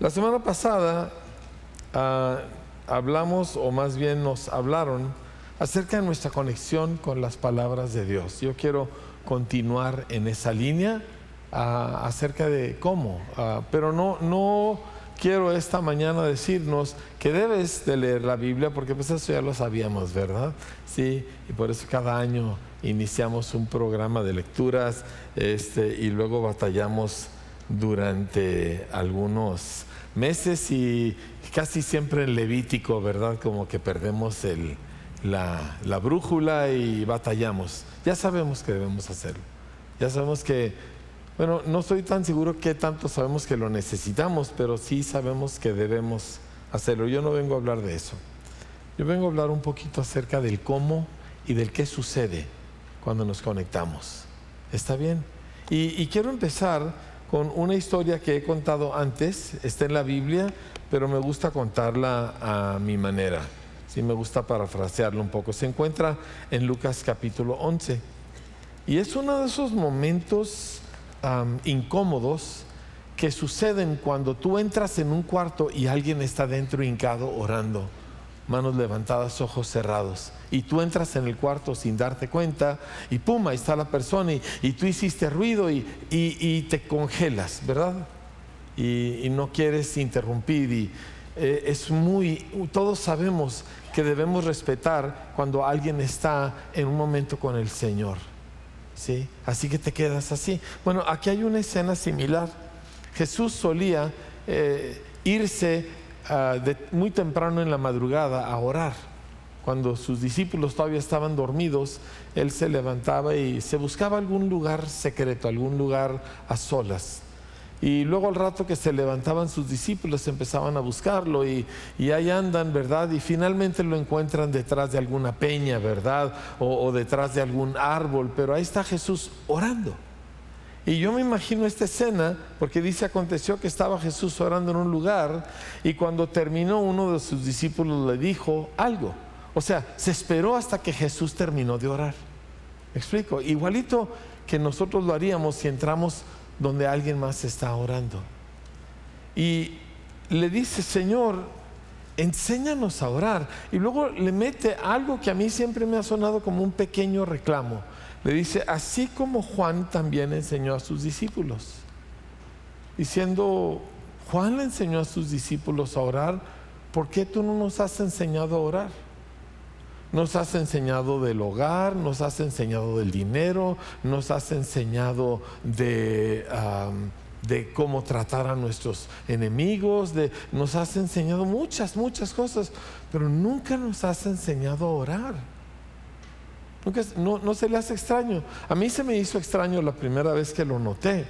La semana pasada ah, hablamos, o más bien nos hablaron, acerca de nuestra conexión con las palabras de Dios. Yo quiero continuar en esa línea ah, acerca de cómo, ah, pero no, no quiero esta mañana decirnos que debes de leer la Biblia, porque pues eso ya lo sabíamos, ¿verdad? Sí, y por eso cada año iniciamos un programa de lecturas este, y luego batallamos durante algunos meses y casi siempre en Levítico, ¿verdad? Como que perdemos el, la, la brújula y batallamos. Ya sabemos que debemos hacerlo. Ya sabemos que, bueno, no estoy tan seguro que tanto sabemos que lo necesitamos, pero sí sabemos que debemos hacerlo. Yo no vengo a hablar de eso. Yo vengo a hablar un poquito acerca del cómo y del qué sucede cuando nos conectamos. ¿Está bien? Y, y quiero empezar con una historia que he contado antes, está en la Biblia, pero me gusta contarla a mi manera. Sí, me gusta parafrasearlo un poco. Se encuentra en Lucas capítulo 11. Y es uno de esos momentos incómodos que suceden cuando tú entras en un cuarto y alguien está dentro hincado orando manos levantadas, ojos cerrados. Y tú entras en el cuarto sin darte cuenta y pum, ahí está la persona y, tú hiciste ruido y, te congelas, ¿verdad? Y, no quieres interrumpir y eh, es muy, todos sabemos que debemos respetar cuando alguien está en un momento con el Señor. ¿Sí? Así que te quedas así. Bueno, aquí hay una escena similar. Jesús solía eh, irse Ah, muy temprano en la madrugada a orar. Cuando sus discípulos todavía estaban dormidos, él se levantaba y se buscaba algún lugar secreto, algún lugar a solas. Y luego al rato que se levantaban sus discípulos empezaban a buscarlo y, y, ahí andan, ¿verdad? Y finalmente lo encuentran detrás de alguna peña, ¿verdad? o detrás de algún árbol, pero ahí está Jesús orando. Y yo me imagino esta escena, porque dice, aconteció que estaba Jesús orando en un lugar y cuando terminó uno de sus discípulos le dijo algo. O sea, se esperó hasta que Jesús terminó de orar. ¿Me explico? Igualito que nosotros lo haríamos si entramos donde alguien más está orando. Y le dice, Señor, enséñanos a orar. Y luego le mete algo que a mí siempre me ha sonado como un pequeño reclamo. Le dice, así como Juan también enseñó a sus discípulos, diciendo, Juan le enseñó a sus discípulos a orar, ¿por qué tú no nos has enseñado a orar? Nos has enseñado del hogar, nos has enseñado del dinero, nos has enseñado de, cómo tratar a nuestros enemigos, nos has enseñado muchas, muchas cosas, pero nunca nos has enseñado a orar no, se le hace extraño. A mí se me hizo extraño la primera vez que lo noté.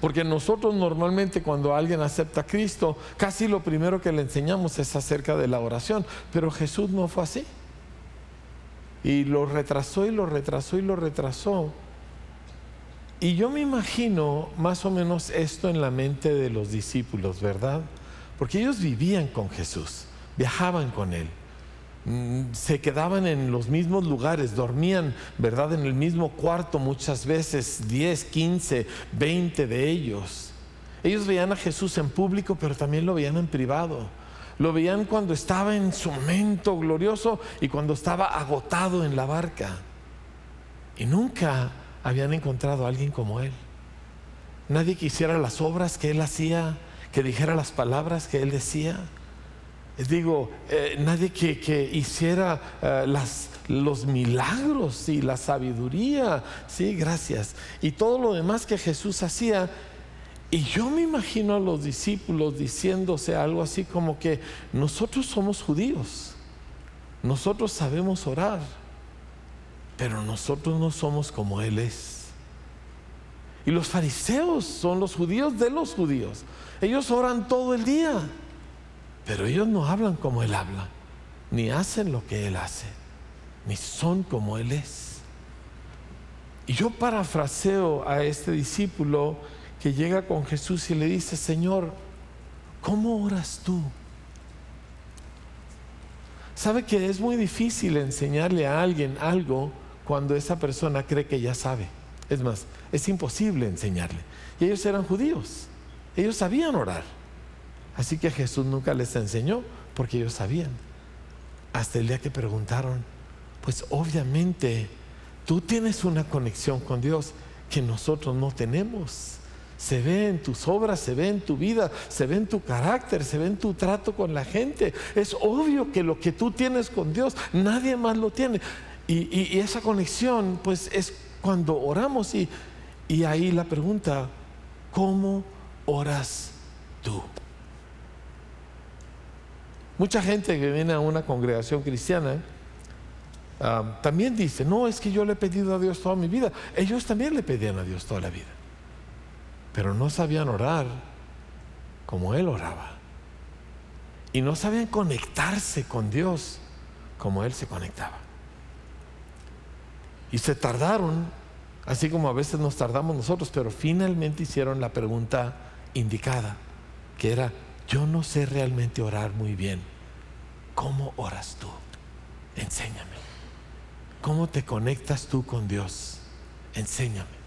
Porque nosotros normalmente cuando alguien acepta a Cristo, casi lo primero que le enseñamos es acerca de la oración. Pero Jesús no fue así. Y lo retrasó y lo retrasó y lo retrasó. Y yo me imagino más o menos esto en la mente de los discípulos, ¿verdad? Porque ellos vivían con Jesús, viajaban con Él. Se quedaban en los mismos lugares, dormían, ¿verdad? En el mismo cuarto muchas veces, 10, 15, 20 de ellos. Ellos veían a Jesús en público, pero también lo veían en privado. Lo veían cuando estaba en su momento glorioso y cuando estaba agotado en la barca. Y nunca habían encontrado a alguien como él. Nadie que hiciera las obras que él hacía, que dijera las palabras que él decía digo, eh, nadie que, hiciera eh, los milagros y la sabiduría, sí, gracias, y todo lo demás que Jesús hacía. Y yo me imagino a los discípulos diciéndose algo así como que nosotros somos judíos, nosotros sabemos orar, pero nosotros no somos como Él es. Y los fariseos son los judíos de los judíos. Ellos oran todo el día. Pero ellos no hablan como Él habla, ni hacen lo que Él hace, ni son como Él es. Y yo parafraseo a este discípulo que llega con Jesús y le dice, Señor, ¿cómo oras tú? Sabe que es muy difícil enseñarle a alguien algo cuando esa persona cree que ya sabe. Es más, es imposible enseñarle. Y ellos eran judíos, ellos sabían orar. Así que Jesús nunca les enseñó porque ellos sabían. Hasta el día que preguntaron, pues obviamente tú tienes una conexión con Dios que nosotros no tenemos. Se ve en tus obras, se ve en tu vida, se ve en tu carácter, se ve en tu trato con la gente. Es obvio que lo que tú tienes con Dios, nadie más lo tiene. Y, esa conexión, pues es cuando oramos y, y ahí la pregunta, ¿cómo oras tú? Mucha gente que viene a una congregación cristiana ah, también dice, no, es que yo le he pedido a Dios toda mi vida. Ellos también le pedían a Dios toda la vida pero no sabían orar como él oraba. Y no sabían conectarse con Dios como él se conectaba. Y se tardaron, así como a veces nos tardamos nosotros, pero finalmente hicieron la pregunta indicada, que era, yo no sé realmente orar muy bien. ¿Cómo oras tú? Enséñame. ¿Cómo te conectas tú con Dios? Enséñame.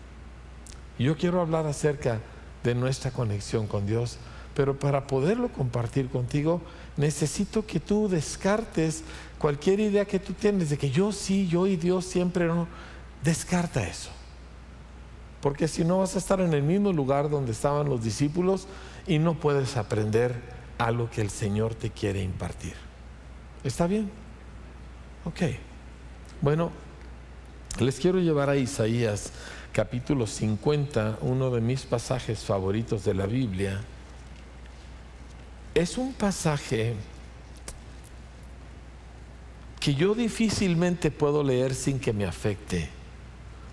Yo quiero hablar acerca de nuestra conexión con Dios, pero para poderlo compartir contigo, necesito que tú descartes cualquier idea que tú tienes de que yo sí, yo y Dios siempre no. Descarta eso. Porque si no vas a estar en el mismo lugar donde estaban los discípulos y no puedes aprender algo que el Señor te quiere impartir. ¿Está bien? Ok. Bueno, les quiero llevar a Isaías capítulo 50, uno de mis pasajes favoritos de la Biblia, es un pasaje que yo difícilmente puedo leer sin que me afecte,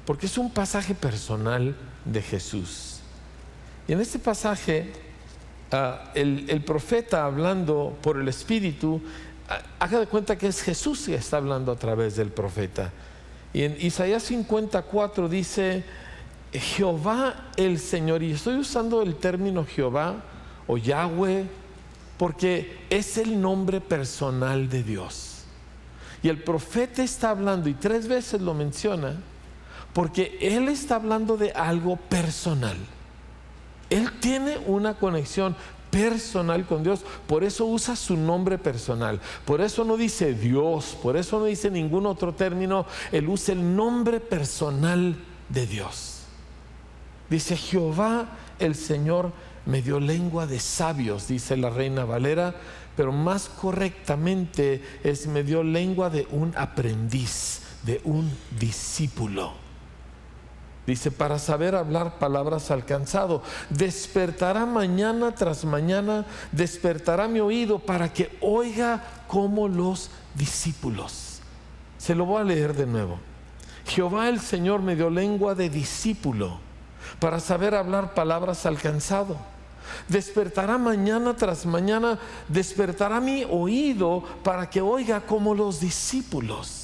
porque es un pasaje personal de Jesús. Y en este pasaje, ah, el, profeta hablando por el Espíritu, ah, haga de cuenta que es Jesús que está hablando a través del profeta. Y en Isaías 54 dice, Jehová el Señor, y estoy usando el término Jehová o Yahweh porque es el nombre personal de Dios. Y el profeta está hablando, y tres veces lo menciona, porque él está hablando de algo personal. Él tiene una conexión personal con Dios. Por eso usa su nombre personal. Por eso no dice Dios, por eso no dice ningún otro término. Él usa el nombre personal de Dios. Dice Jehová el Señor me dio lengua de sabios, dice la reina Valera, pero más correctamente es me dio lengua de un aprendiz, de un discípulo. Dice, para saber hablar palabras alcanzado. Despertará mañana tras mañana, despertará mi oído para que oiga como los discípulos. Se lo voy a leer de nuevo. Jehová el Señor me dio lengua de discípulo para saber hablar palabras alcanzado. Despertará mañana tras mañana, despertará mi oído para que oiga como los discípulos.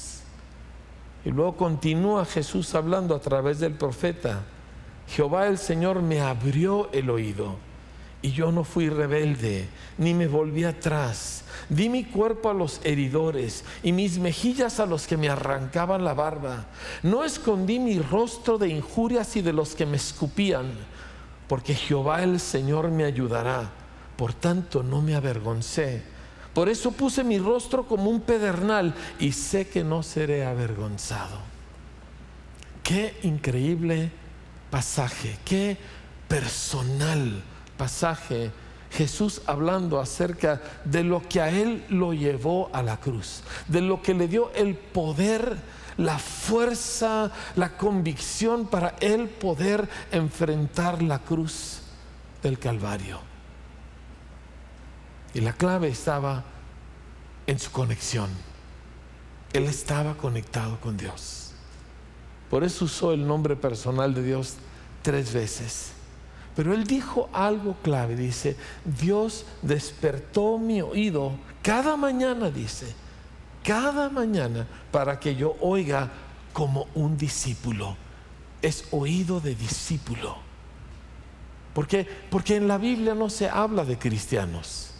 Y luego continúa Jesús hablando a través del profeta. Jehová el Señor me abrió el oído y yo no fui rebelde, ni me volví atrás. Di mi cuerpo a los heridores y mis mejillas a los que me arrancaban la barba. No escondí mi rostro de injurias y de los que me escupían, porque Jehová el Señor me ayudará. Por tanto, no me avergoncé por eso puse mi rostro como un pedernal y sé que no seré avergonzado. Qué increíble pasaje, qué personal pasaje. Jesús hablando acerca de lo que a él lo llevó a la cruz, de lo que le dio el poder, la fuerza, la convicción para él poder enfrentar la cruz del Calvario. Y la clave estaba en su conexión. Él estaba conectado con Dios. Por eso usó el nombre personal de Dios tres veces. Pero él dijo algo clave, dice, Dios despertó mi oído cada mañana, dice, cada mañana para que yo oiga como un discípulo. Es oído de discípulo. ¿Por qué? Porque en la Biblia no se habla de cristianos.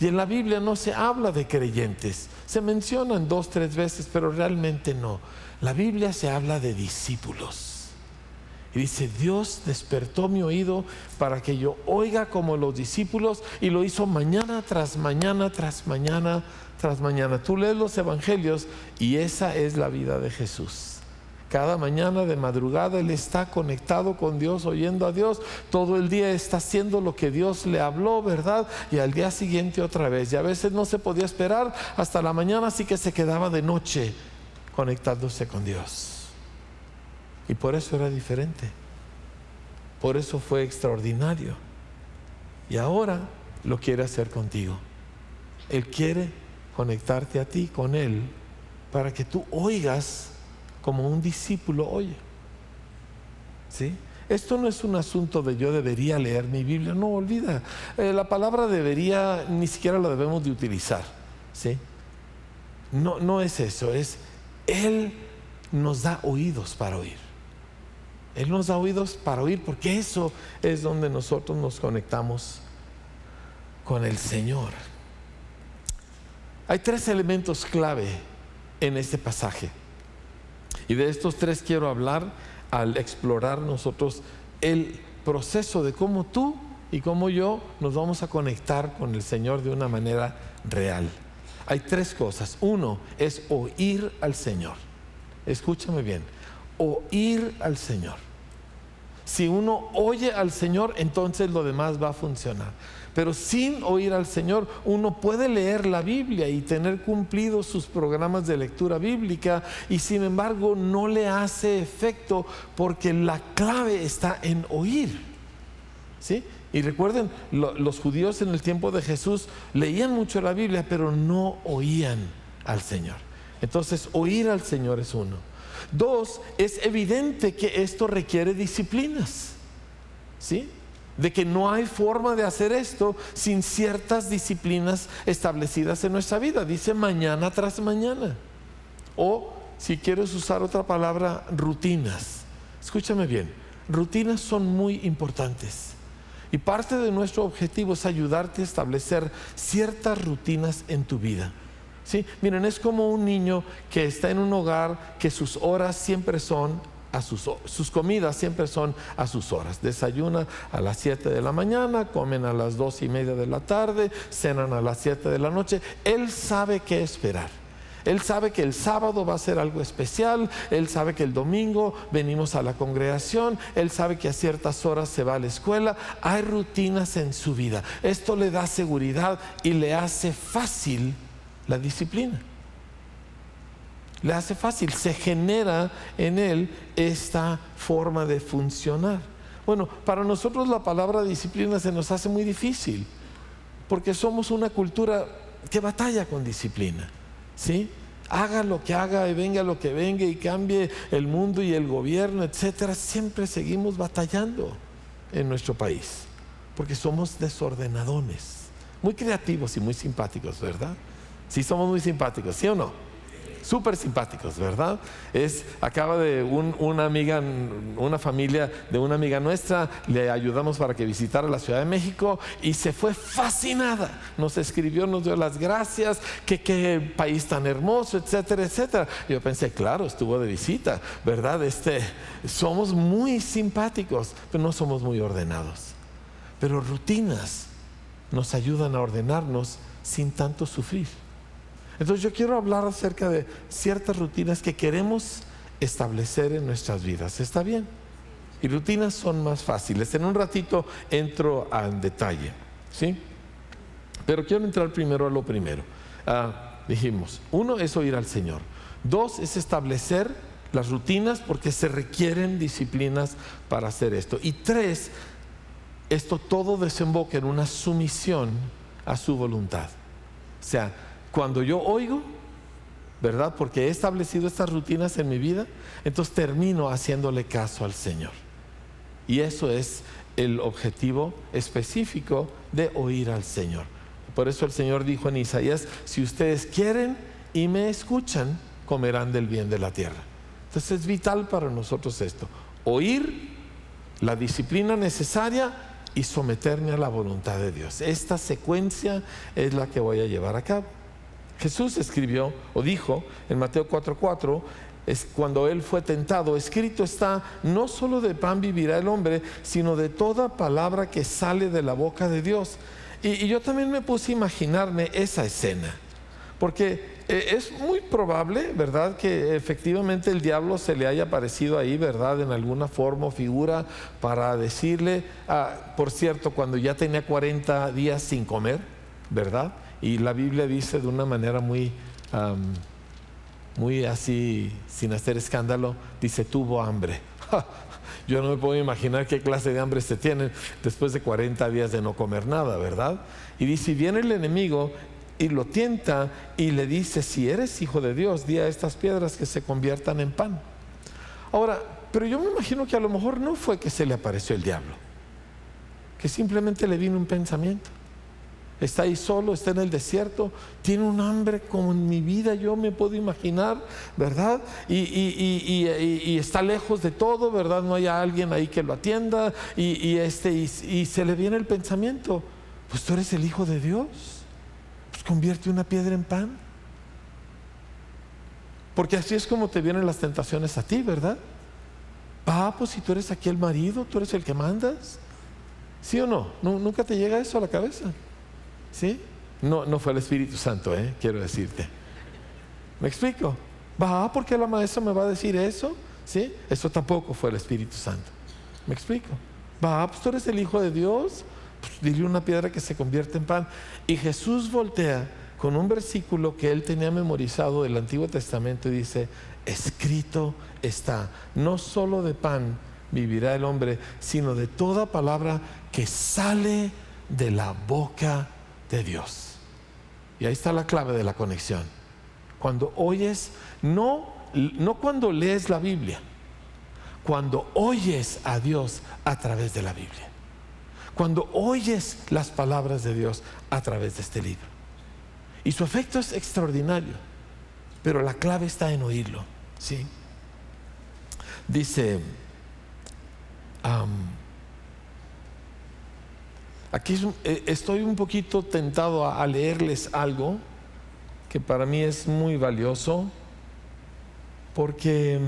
Y en la Biblia no se habla de creyentes. Se mencionan dos, tres veces, pero realmente no. La Biblia se habla de discípulos. Y dice, Dios despertó mi oído para que yo oiga como los discípulos y lo hizo mañana tras mañana, tras mañana, tras mañana. Tú lees los evangelios y esa es la vida de Jesús. Cada mañana de madrugada Él está conectado con Dios, oyendo a Dios. Todo el día está haciendo lo que Dios le habló, ¿verdad? Y al día siguiente otra vez. Y a veces no se podía esperar hasta la mañana, así que se quedaba de noche conectándose con Dios. Y por eso era diferente. Por eso fue extraordinario. Y ahora lo quiere hacer contigo. Él quiere conectarte a ti con Él para que tú oigas como un discípulo oye. ¿Sí? Esto no es un asunto de yo debería leer mi Biblia, no olvida. Eh, la palabra debería ni siquiera la debemos de utilizar. ¿sí? No, no es eso, es Él nos da oídos para oír. Él nos da oídos para oír porque eso es donde nosotros nos conectamos con el Señor. Hay tres elementos clave en este pasaje. Y de estos tres quiero hablar al explorar nosotros el proceso de cómo tú y cómo yo nos vamos a conectar con el Señor de una manera real. Hay tres cosas. Uno es oír al Señor. Escúchame bien. Oír al Señor. Si uno oye al Señor, entonces lo demás va a funcionar. Pero sin oír al Señor, uno puede leer la Biblia y tener cumplidos sus programas de lectura bíblica y sin embargo no le hace efecto porque la clave está en oír. ¿Sí? Y recuerden, los judíos en el tiempo de Jesús leían mucho la Biblia, pero no oían al Señor. Entonces, oír al Señor es uno. Dos, es evidente que esto requiere disciplinas. ¿Sí? De que no hay forma de hacer esto sin ciertas disciplinas establecidas en nuestra vida. Dice mañana tras mañana. O, si quieres usar otra palabra, rutinas. Escúchame bien, rutinas son muy importantes. Y parte de nuestro objetivo es ayudarte a establecer ciertas rutinas en tu vida. ¿Sí? Miren, es como un niño que está en un hogar que sus horas siempre son a sus, sus comidas siempre son a sus horas. Desayuna a las 7 de la mañana, comen a las 2 y media de la tarde, cenan a las 7 de la noche. Él sabe qué esperar. Él sabe que el sábado va a ser algo especial, él sabe que el domingo venimos a la congregación, él sabe que a ciertas horas se va a la escuela, hay rutinas en su vida. Esto le da seguridad y le hace fácil la disciplina le hace fácil, se genera en él esta forma de funcionar. Bueno, para nosotros la palabra disciplina se nos hace muy difícil, porque somos una cultura que batalla con disciplina, ¿sí? Haga lo que haga y venga lo que venga y cambie el mundo y el gobierno, etcétera, siempre seguimos batallando en nuestro país, porque somos desordenadones, muy creativos y muy simpáticos, ¿verdad? Sí, somos muy simpáticos, ¿sí o no? Súper simpáticos, ¿verdad? Es, acaba de una amiga, una familia de una amiga nuestra, le ayudamos para que visitara la Ciudad de México y se fue fascinada. Nos escribió, nos dio las gracias, que qué país tan hermoso, etcétera, etcétera. Yo pensé, claro, estuvo de visita, ¿verdad? Este, somos muy simpáticos, pero no somos muy ordenados. Pero rutinas nos ayudan a ordenarnos sin tanto sufrir. Entonces yo quiero hablar acerca de ciertas rutinas que queremos establecer en nuestras vidas. ¿Está bien? Y rutinas son más fáciles. En un ratito entro al detalle. ¿Sí? Pero quiero entrar primero a lo primero. Ah, dijimos, uno es oír al Señor. Dos es establecer las rutinas porque se requieren disciplinas para hacer esto. Y tres, esto todo desemboca en una sumisión a su voluntad. O sea, cuando yo oigo, ¿verdad? Porque he establecido estas rutinas en mi vida, entonces termino haciéndole caso al Señor. Y eso es el objetivo específico de oír al Señor. Por eso el Señor dijo en Isaías, si ustedes quieren y me escuchan, comerán del bien de la tierra. Entonces es vital para nosotros esto, oír la disciplina necesaria y someterme a la voluntad de Dios. Esta secuencia es la que voy a llevar a cabo. Jesús escribió o dijo en Mateo 4:4, es cuando él fue tentado. Escrito está, no solo de pan vivirá el hombre, sino de toda palabra que sale de la boca de Dios. Y, yo también me puse a imaginarme esa escena, porque eh, es muy probable, ¿verdad?, que efectivamente el diablo se le haya aparecido ahí, ¿verdad?, en alguna forma o figura para decirle, ah, por cierto, cuando ya tenía 40 días sin comer, ¿verdad? Y la Biblia dice de una manera muy muy así, sin hacer escándalo, dice, tuvo hambre. Yo no me puedo imaginar qué clase de hambre se tienen después de 40 días de no comer nada, ¿verdad? Y dice, viene el enemigo y lo tienta y le dice, si eres hijo de Dios, di a estas piedras que se conviertan en pan. Ahora, pero yo me imagino que a lo mejor no fue que se le apareció el diablo, que simplemente le vino un pensamiento está ahí solo, está en el desierto, tiene un hambre como en mi vida yo me puedo imaginar, ¿verdad? Y, está lejos de todo, ¿verdad? No hay alguien ahí que lo atienda y, este, y, se le viene el pensamiento, pues tú eres el Hijo de Dios, pues convierte una piedra en pan. Porque así es como te vienen las tentaciones a ti, ¿verdad? Ah, pues si tú eres aquí el marido, tú eres el que mandas. ¿Sí o no? ¿Nunca te llega eso a la cabeza? ¿Sí? No, no fue el Espíritu Santo, ¿eh? quiero decirte. ¿Me explico? ¿Va? ¿Por qué la maestra me va a decir eso? ¿Sí? Eso tampoco fue el Espíritu Santo. ¿Me explico? Va, pues tú eres el Hijo de Dios. Pues dile una piedra que se convierte en pan. Y Jesús voltea con un versículo que él tenía memorizado del Antiguo Testamento y dice, escrito está, no solo de pan vivirá el hombre, sino de toda palabra que sale de la boca de Dios. Y ahí está la clave de la conexión. Cuando oyes, no, no cuando lees la Biblia, cuando oyes a Dios a través de la Biblia. Cuando oyes las palabras de Dios a través de este libro. Y su efecto es extraordinario, pero la clave está en oírlo. ¿sí? Dice, Aquí eh, estoy un poquito tentado a, leerles algo que para mí es muy valioso, porque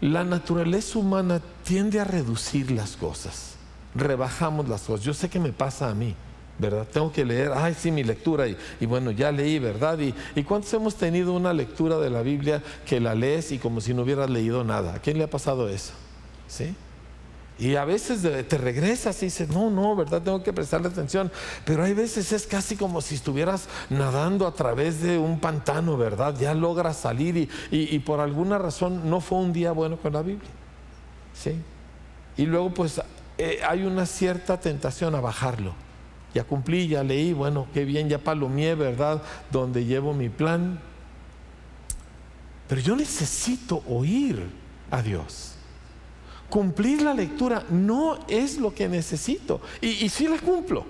mm, la naturaleza humana tiende a reducir las cosas, rebajamos las cosas. Yo sé que me pasa a mí, ¿verdad? Tengo que leer, ay, sí, mi lectura, y, bueno, ya leí, ¿verdad? Y, y, cuántos hemos tenido una lectura de la Biblia que la lees y como si no hubieras leído nada? ¿A quién le ha pasado eso? ¿Sí? Y a veces te regresas y dices, no, no, ¿verdad? Tengo que prestarle atención. Pero hay veces es casi como si estuvieras nadando a través de un pantano, ¿verdad? Ya logras salir y, por alguna razón no fue un día bueno con la Biblia. ¿Sí? Y luego pues eh, hay una cierta tentación a bajarlo. Ya cumplí, ya leí, bueno, qué bien, ya palomié, ¿verdad? Donde llevo mi plan. Pero yo necesito oír a Dios. Cumplir la lectura no es lo que necesito. Y, y sí la cumplo.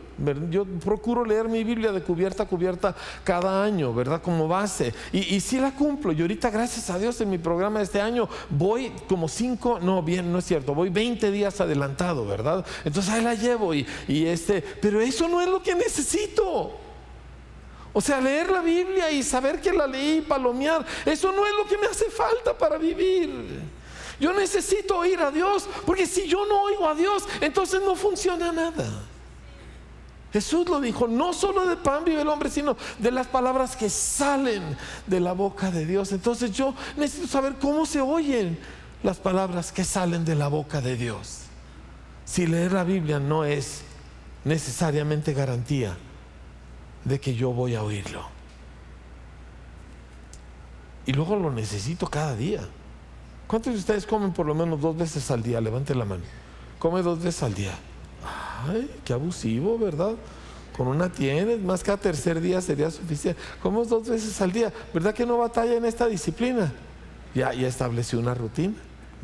Yo procuro leer mi Biblia de cubierta a cubierta cada año, ¿verdad? Como base. Y, y sí la cumplo. Y ahorita, gracias a Dios, en mi programa de este año voy como cinco, no, bien, no es cierto, voy 20 días adelantado, ¿verdad? Entonces ahí la llevo. Y, y este, pero eso no es lo que necesito. O sea, leer la Biblia y saber que la leí, palomear, eso no es lo que me hace falta para vivir. Yo necesito oír a Dios, porque si yo no oigo a Dios, entonces no funciona nada. Jesús lo dijo, no solo de pan vive el hombre, sino de las palabras que salen de la boca de Dios. Entonces yo necesito saber cómo se oyen las palabras que salen de la boca de Dios. Si leer la Biblia no es necesariamente garantía de que yo voy a oírlo. Y luego lo necesito cada día. ¿Cuántos de ustedes comen por lo menos dos veces al día? Levante la mano. Come dos veces al día. Ay, qué abusivo, ¿verdad? Con una tienes, más cada tercer día sería suficiente. Como dos veces al día. ¿Verdad que no batalla en esta disciplina? Ya, ya estableció una rutina.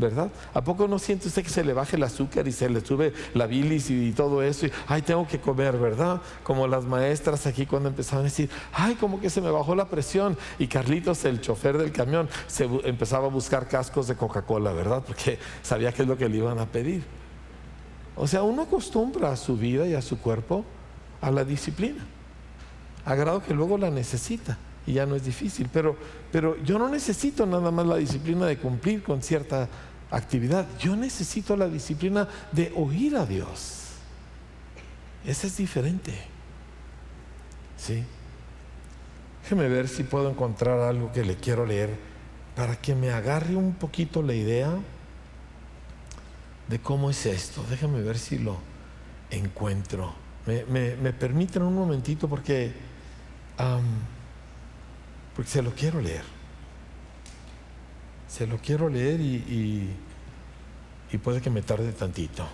¿Verdad? ¿A poco no siente usted que se le baje el azúcar y se le sube la bilis y, todo eso? Y, ay, tengo que comer, ¿verdad? Como las maestras aquí cuando empezaban a decir, ay, como que se me bajó la presión. Y Carlitos, el chofer del camión, se empezaba a buscar cascos de Coca-Cola, ¿verdad? Porque sabía que es lo que le iban a pedir. O sea, uno acostumbra a su vida y a su cuerpo a la disciplina, a grado que luego la necesita. y ya no es difícil. Pero, pero yo no necesito nada más la disciplina de cumplir con cierta actividad. Yo necesito la disciplina de oír a Dios. Esa es diferente. ¿Sí? Déjeme ver si puedo encontrar algo que le quiero leer para que me agarre un poquito la idea de cómo es esto. Déjame ver si lo encuentro. Me, permiten un momentito porque, porque se lo quiero leer. Se lo quiero leer y puede que me tarde tantito.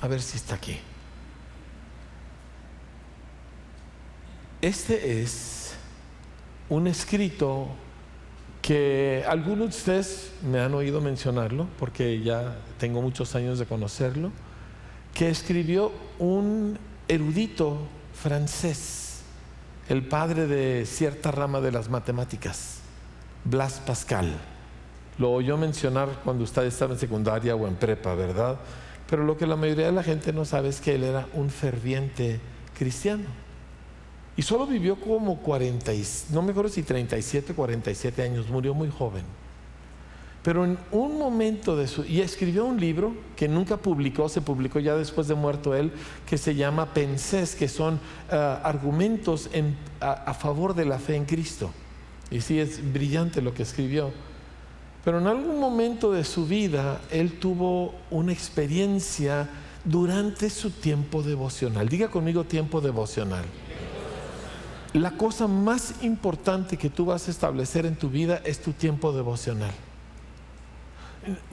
a ver si está aquí. Este es un escrito que algunos de ustedes me han oído mencionarlo, porque ya tengo muchos años de conocerlo, que escribió un erudito francés, el padre de cierta rama de las matemáticas, Blas Pascal. Lo oyó mencionar cuando usted estaba en secundaria o en prepa, ¿verdad? Pero lo que la mayoría de la gente no sabe es que él era un ferviente cristiano. Y solo vivió como 40, no me acuerdo si 37, 47 años, murió muy joven. Pero en un momento de su... Y escribió un libro que nunca publicó, se publicó ya después de muerto él, que se llama Pensés, que son ah, argumentos a favor de la fe en Cristo. Y sí, es brillante lo que escribió. Pero en algún momento de su vida, él tuvo una experiencia durante su tiempo devocional. Diga conmigo tiempo devocional. La cosa más importante que tú vas a establecer en tu vida es tu tiempo devocional.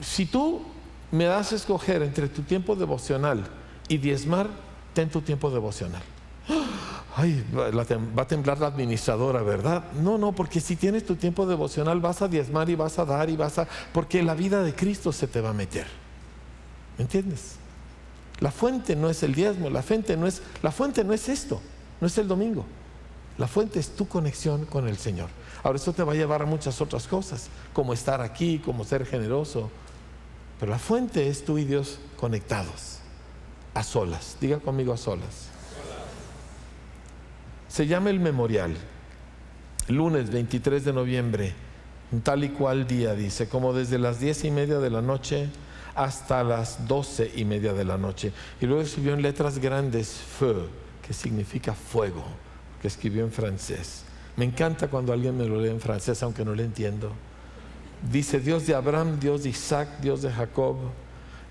Si tú me das a escoger entre tu tiempo devocional y diezmar, ten tu tiempo devocional ay, va a temblar la administradora, ¿verdad? No, no, porque si tienes tu tiempo devocional vas a diezmar y vas a dar y vas a... porque la vida de Cristo se te va a meter. ¿Me entiendes? La fuente no es el diezmo, la fuente no es, la fuente no es esto, no es el domingo. La fuente es tu conexión con el Señor. Ahora eso te va a llevar a muchas otras cosas, como estar aquí, como ser generoso. Pero la fuente es tú y Dios conectados, a solas. Diga conmigo a solas. Se llama el memorial. Lunes 23 de noviembre, tal y cual día, dice, como desde las diez y media de la noche hasta las doce y media de la noche. Y luego escribió en letras grandes feu, que significa fuego, que escribió en francés. Me encanta cuando alguien me lo lee en francés, aunque no le entiendo. Dice Dios de Abraham, Dios de Isaac, Dios de Jacob,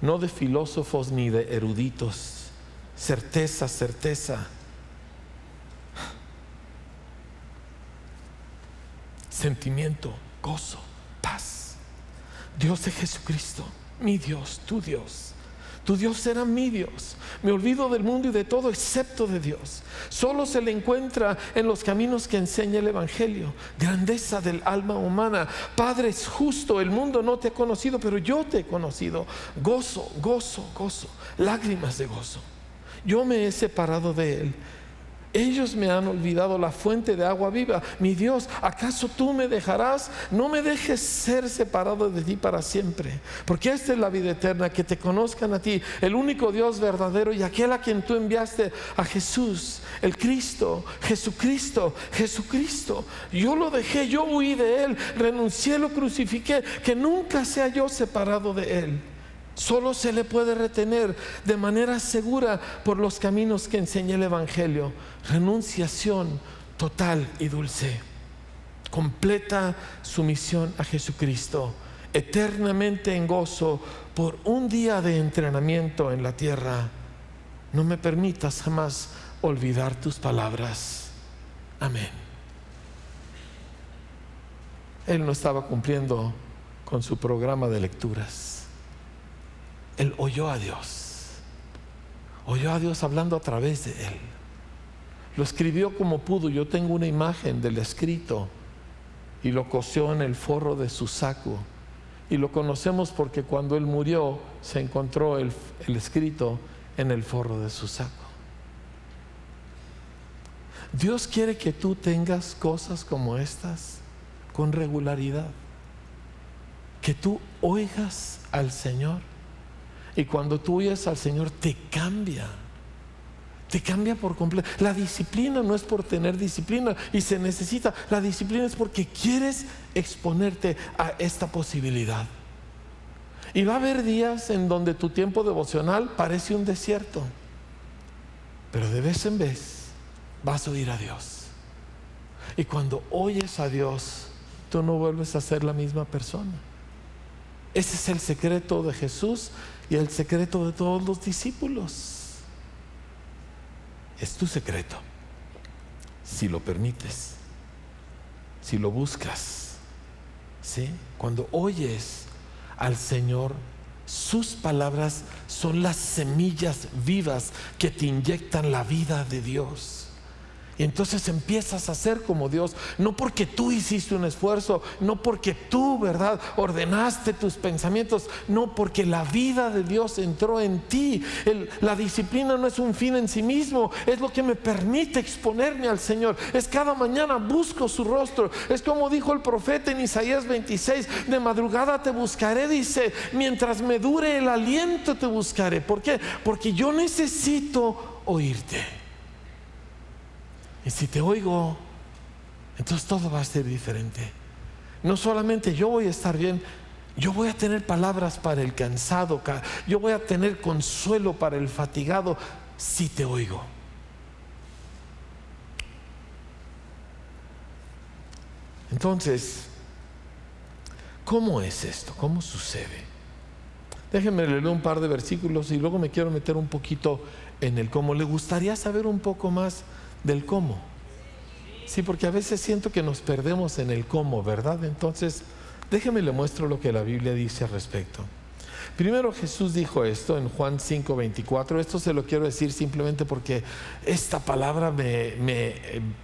no de filósofos ni de eruditos. Certeza, certeza sentimiento, gozo, paz. Dios de Jesucristo, mi Dios, tu Dios. Tu Dios será mi Dios. Me olvido del mundo y de todo excepto de Dios. Solo se le encuentra en los caminos que enseña el Evangelio. Grandeza del alma humana. Padre es justo. El mundo no te ha conocido, pero yo te he conocido. Gozo, gozo, gozo. Lágrimas de gozo. Yo me he separado de Él ellos me han olvidado la fuente de agua viva. Mi Dios, ¿acaso tú me dejarás? No me dejes ser separado de ti para siempre. Porque esta es la vida eterna, que te conozcan a ti, el único Dios verdadero y aquel a quien tú enviaste a Jesús, el Cristo, Jesucristo, Jesucristo. Yo lo dejé, yo huí de Él, renuncié, lo crucifiqué, que nunca sea yo separado de Él. Solo se le puede retener de manera segura por los caminos que enseña el Evangelio. Renunciación total y dulce. Completa sumisión a Jesucristo. Eternamente en gozo por un día de entrenamiento en la tierra. No me permitas jamás olvidar tus palabras. Amén. Él no estaba cumpliendo con su programa de lecturas él oyó a Dios. Oyó a Dios hablando a través de él. Lo escribió como pudo. Yo tengo una imagen del escrito y lo cosió en el forro de su saco. Y lo conocemos porque cuando él murió se encontró el, el escrito en el forro de su saco. Dios quiere que tú tengas cosas como estas con regularidad que tú oigas al Señor. Y cuando tú oyes al Señor, te cambia. Te cambia por completo. La disciplina no es por tener disciplina y se necesita. La disciplina es porque quieres exponerte a esta posibilidad. Y va a haber días en donde tu tiempo devocional parece un desierto. Pero de vez en vez vas a oír a Dios. Y cuando oyes a Dios, tú no vuelves a ser la misma persona. Ese es el secreto de Jesús y el secreto de todos los discípulos. Es tu secreto. Si lo permites, si lo buscas, ¿sí? Cuando oyes al Señor, sus palabras son las semillas vivas que te inyectan la vida de Dios. Y entonces empiezas a ser como Dios, no porque tú hiciste un esfuerzo, no porque tú, ¿verdad?, ordenaste tus pensamientos, no porque la vida de Dios entró en ti. la disciplina no es un fin en sí mismo, es lo que me permite exponerme al Señor. Es cada mañana busco su rostro. Es como dijo el profeta en Isaías 26, de madrugada te buscaré, dice, mientras me dure el aliento te buscaré. ¿Por qué? Porque yo necesito oírte. Y si te oigo, entonces todo va a ser diferente. No solamente yo voy a estar bien, yo voy a tener palabras para el cansado, yo voy a tener consuelo para el fatigado si te oigo. Entonces, ¿cómo es esto? ¿Cómo sucede? Déjenme leer un par de versículos y luego me quiero meter un poquito en el cómo. ¿Le gustaría saber un poco más del cómo. Sí, porque a veces siento que nos perdemos en el cómo, ¿verdad? Entonces, déjeme le muestro lo que la Biblia dice al respecto. Primero Jesús dijo esto en Juan 5:24. Esto se lo quiero decir simplemente porque esta palabra me,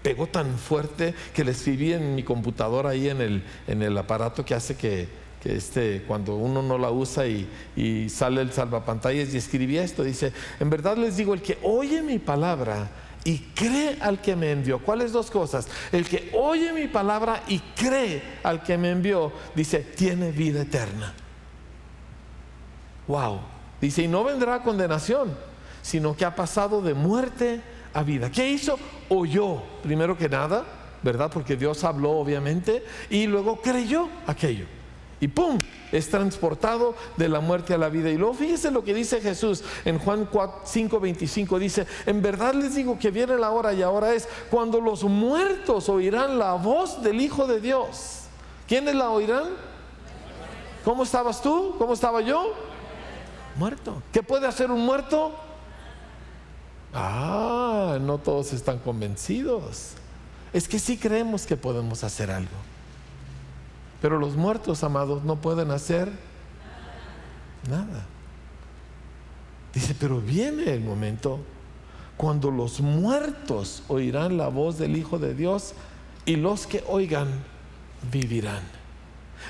pegó tan fuerte que le escribí en mi computadora ahí en el, en el aparato que hace que, que este, cuando uno no la usa y, y sale el salvapantallas y escribí esto. Dice, en verdad les digo, el que oye mi palabra y cree al que me envió. ¿Cuáles dos cosas? El que oye mi palabra y cree al que me envió, dice, tiene vida eterna. Wow. Dice, y no vendrá condenación, sino que ha pasado de muerte a vida. ¿Qué hizo? Oyó, primero que nada, ¿verdad? Porque Dios habló, obviamente, y luego creyó aquello y ¡pum! Es transportado de la muerte a la vida. Y luego fíjese lo que dice Jesús en Juan 5:25. Dice, en verdad les digo que viene la hora y ahora es cuando los muertos oirán la voz del Hijo de Dios. ¿Quiénes la oirán? ¿Cómo estabas tú? ¿Cómo estaba yo? Muerto. ¿Qué puede hacer un muerto? Ah, no todos están convencidos. Es que sí creemos que podemos hacer algo. Pero los muertos, amados, no pueden hacer nada. Dice, pero viene el momento cuando los muertos oirán la voz del Hijo de Dios y los que oigan vivirán.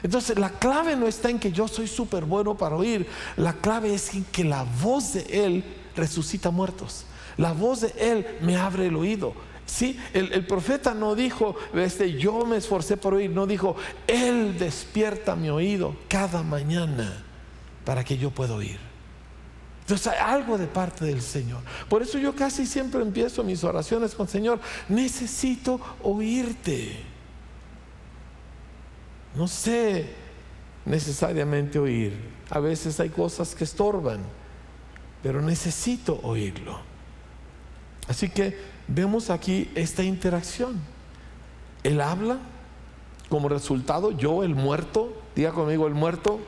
Entonces la clave no está en que yo soy súper bueno para oír, la clave es en que la voz de Él resucita muertos. La voz de Él me abre el oído. Sí, el, profeta no dijo, este, yo me esforcé por oír, no dijo, Él despierta mi oído cada mañana para que yo pueda oír. Entonces hay algo de parte del Señor. Por eso yo casi siempre empiezo mis oraciones con Señor, necesito oírte. No sé necesariamente oír. A veces hay cosas que estorban, pero necesito oírlo. Así que vemos aquí esta interacción. Él habla como resultado, yo el muerto, diga conmigo el muerto.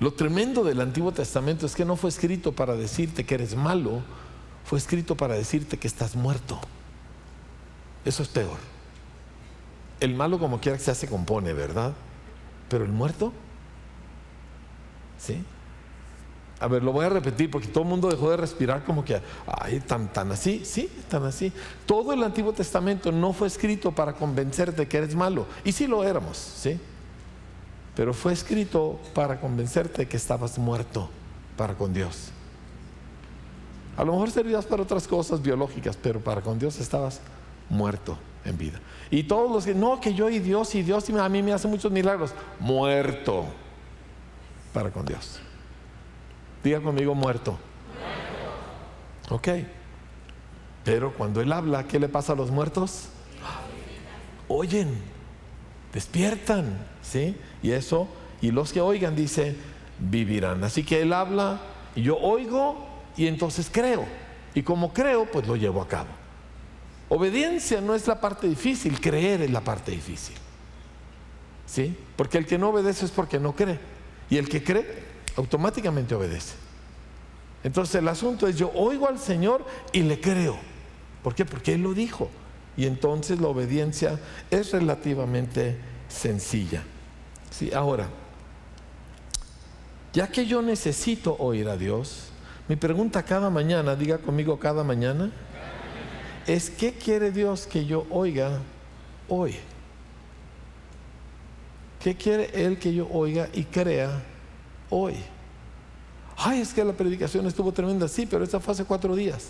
Lo tremendo del Antiguo Testamento es que no fue escrito para decirte que eres malo, fue escrito para decirte que estás muerto. Eso es peor. El malo como quiera que sea se compone, ¿verdad? Pero el muerto, ¿sí? A ver, lo voy a repetir porque todo el mundo dejó de respirar como que, ay, tan, tan así, sí, tan así. Todo el Antiguo Testamento no fue escrito para convencerte que eres malo, y sí lo éramos, sí. Pero fue escrito para convencerte que estabas muerto para con Dios. A lo mejor servías para otras cosas biológicas, pero para con Dios estabas muerto. en vida. Y todos los que, no, que yo y Dios y Dios a mí me hace muchos milagros, muerto para con Dios. Diga conmigo muerto. Ok. Pero cuando Él habla, ¿qué le pasa a los muertos? Oyen, despiertan, ¿sí? Y eso, y los que oigan, dice, vivirán. Así que Él habla, y yo oigo, y entonces creo. Y como creo, pues lo llevo a cabo. Obediencia no es la parte difícil, creer es la parte difícil. ¿Sí? Porque el que no obedece es porque no cree. Y el que cree, automáticamente obedece. Entonces el asunto es, yo oigo al Señor y le creo. ¿Por qué? Porque Él lo dijo. Y entonces la obediencia es relativamente sencilla. ¿Sí? Ahora, ya que yo necesito oír a Dios, mi pregunta cada mañana, diga conmigo cada mañana, es ¿qué quiere Dios que yo oiga hoy? ¿Qué quiere Él que yo oiga y crea hoy? Ay, es que la predicación estuvo tremenda, sí, pero esta fue hace cuatro días.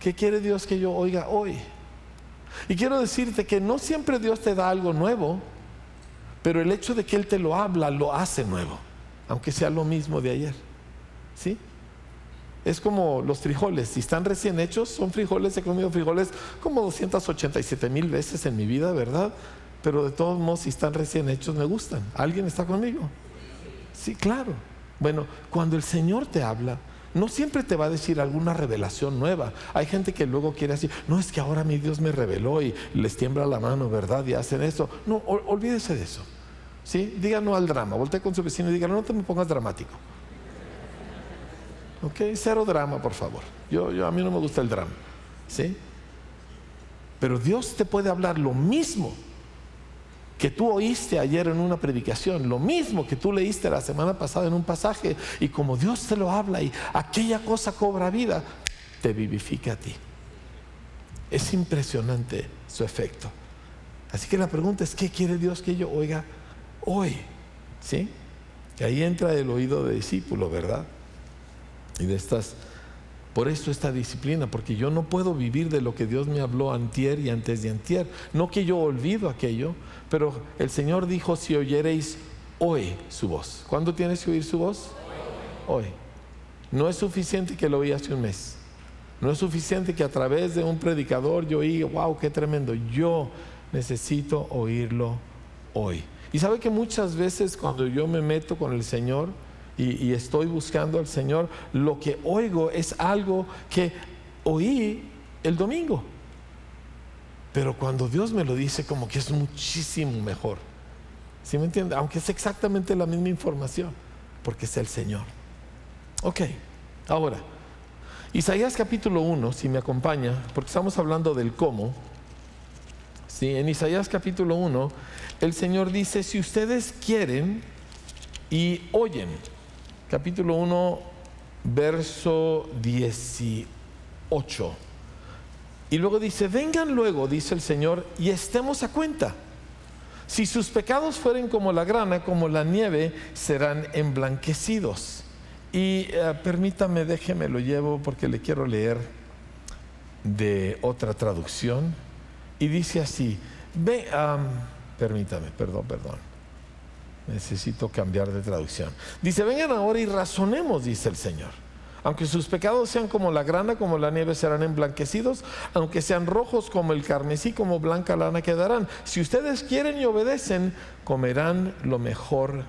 ¿Qué quiere Dios que yo oiga hoy? Y quiero decirte que no siempre Dios te da algo nuevo, pero el hecho de que Él te lo habla lo hace nuevo, aunque sea lo mismo de ayer. ¿Sí? Es como los frijoles, si están recién hechos, son frijoles, he comido frijoles como 287 mil veces en mi vida, ¿verdad? Pero de todos modos, si están recién hechos, me gustan. ¿Alguien está conmigo? Sí, claro. Bueno, cuando el Señor te habla, no siempre te va a decir alguna revelación nueva. Hay gente que luego quiere decir, no es que ahora mi Dios me reveló y les tiembla la mano, ¿verdad? Y hacen eso. No, olvídese de eso. ¿Sí? Diga no al drama. Voltea con su vecino y diga, no te me pongas dramático. ¿Ok? Cero drama, por favor. Yo, yo, a mí no me gusta el drama. ¿Sí? Pero Dios te puede hablar lo mismo que tú oíste ayer en una predicación, lo mismo que tú leíste la semana pasada en un pasaje, y como Dios te lo habla y aquella cosa cobra vida, te vivifica a ti. Es impresionante su efecto. Así que la pregunta es, ¿qué quiere Dios que yo oiga hoy? ¿Sí? Y ahí entra el oído de discípulo, ¿verdad? Y de estas por eso esta disciplina, porque yo no puedo vivir de lo que Dios me habló antier y antes de antier. No que yo olvido aquello, pero el Señor dijo, si oyereis hoy su voz. ¿Cuándo tienes que oír su voz? Hoy. No es suficiente que lo oí hace un mes. No es suficiente que a través de un predicador yo oí, wow, qué tremendo. Yo necesito oírlo hoy. Y sabe que muchas veces cuando yo me meto con el Señor, y, estoy buscando al Señor, lo que oigo es algo que oí el domingo. Pero cuando Dios me lo dice, como que es muchísimo mejor. ¿Sí me entiende? Aunque es exactamente la misma información, porque es el Señor. Ok, ahora, Isaías capítulo 1, si me acompaña, porque estamos hablando del cómo. ¿sí? En Isaías capítulo 1, el Señor dice, si ustedes quieren y oyen, capítulo 1, verso 18. Y luego dice, vengan luego, dice el Señor, y estemos a cuenta. Si sus pecados fueren como la grana, como la nieve, serán emblanquecidos. Y eh, permítame, déjeme lo llevo porque le quiero leer de otra traducción. Y dice así, ve, permítame, perdón, perdón. Necesito cambiar de traducción. Dice, vengan ahora y razonemos, dice el Señor. Aunque sus pecados sean como la grana, como la nieve, serán emblanquecidos. Aunque sean rojos como el carmesí, como blanca lana quedarán. Si ustedes quieren y obedecen, comerán lo mejor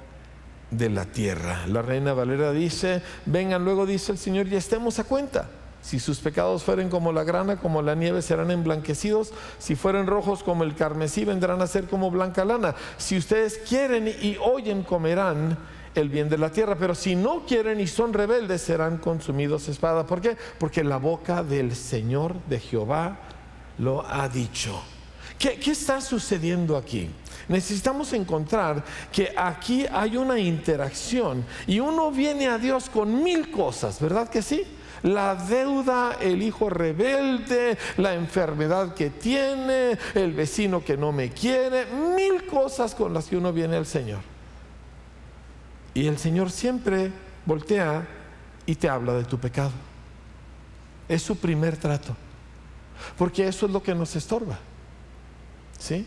de la tierra. La reina Valera dice, vengan luego, dice el Señor, y estemos a cuenta. Si sus pecados fueren como la grana, como la nieve, serán emblanquecidos. Si fueren rojos como el carmesí, vendrán a ser como blanca lana. Si ustedes quieren y oyen, comerán el bien de la tierra. Pero si no quieren y son rebeldes, serán consumidos espada. ¿Por qué? Porque la boca del Señor de Jehová lo ha dicho. ¿Qué, qué está sucediendo aquí? necesitamos encontrar que aquí hay una interacción y uno viene a Dios con mil cosas, ¿verdad que sí? La deuda, el hijo rebelde, la enfermedad que tiene, el vecino que no me quiere, mil cosas con las que uno viene al Señor. Y el Señor siempre voltea y te habla de tu pecado. Es su primer trato. Porque eso es lo que nos estorba. ¿sí?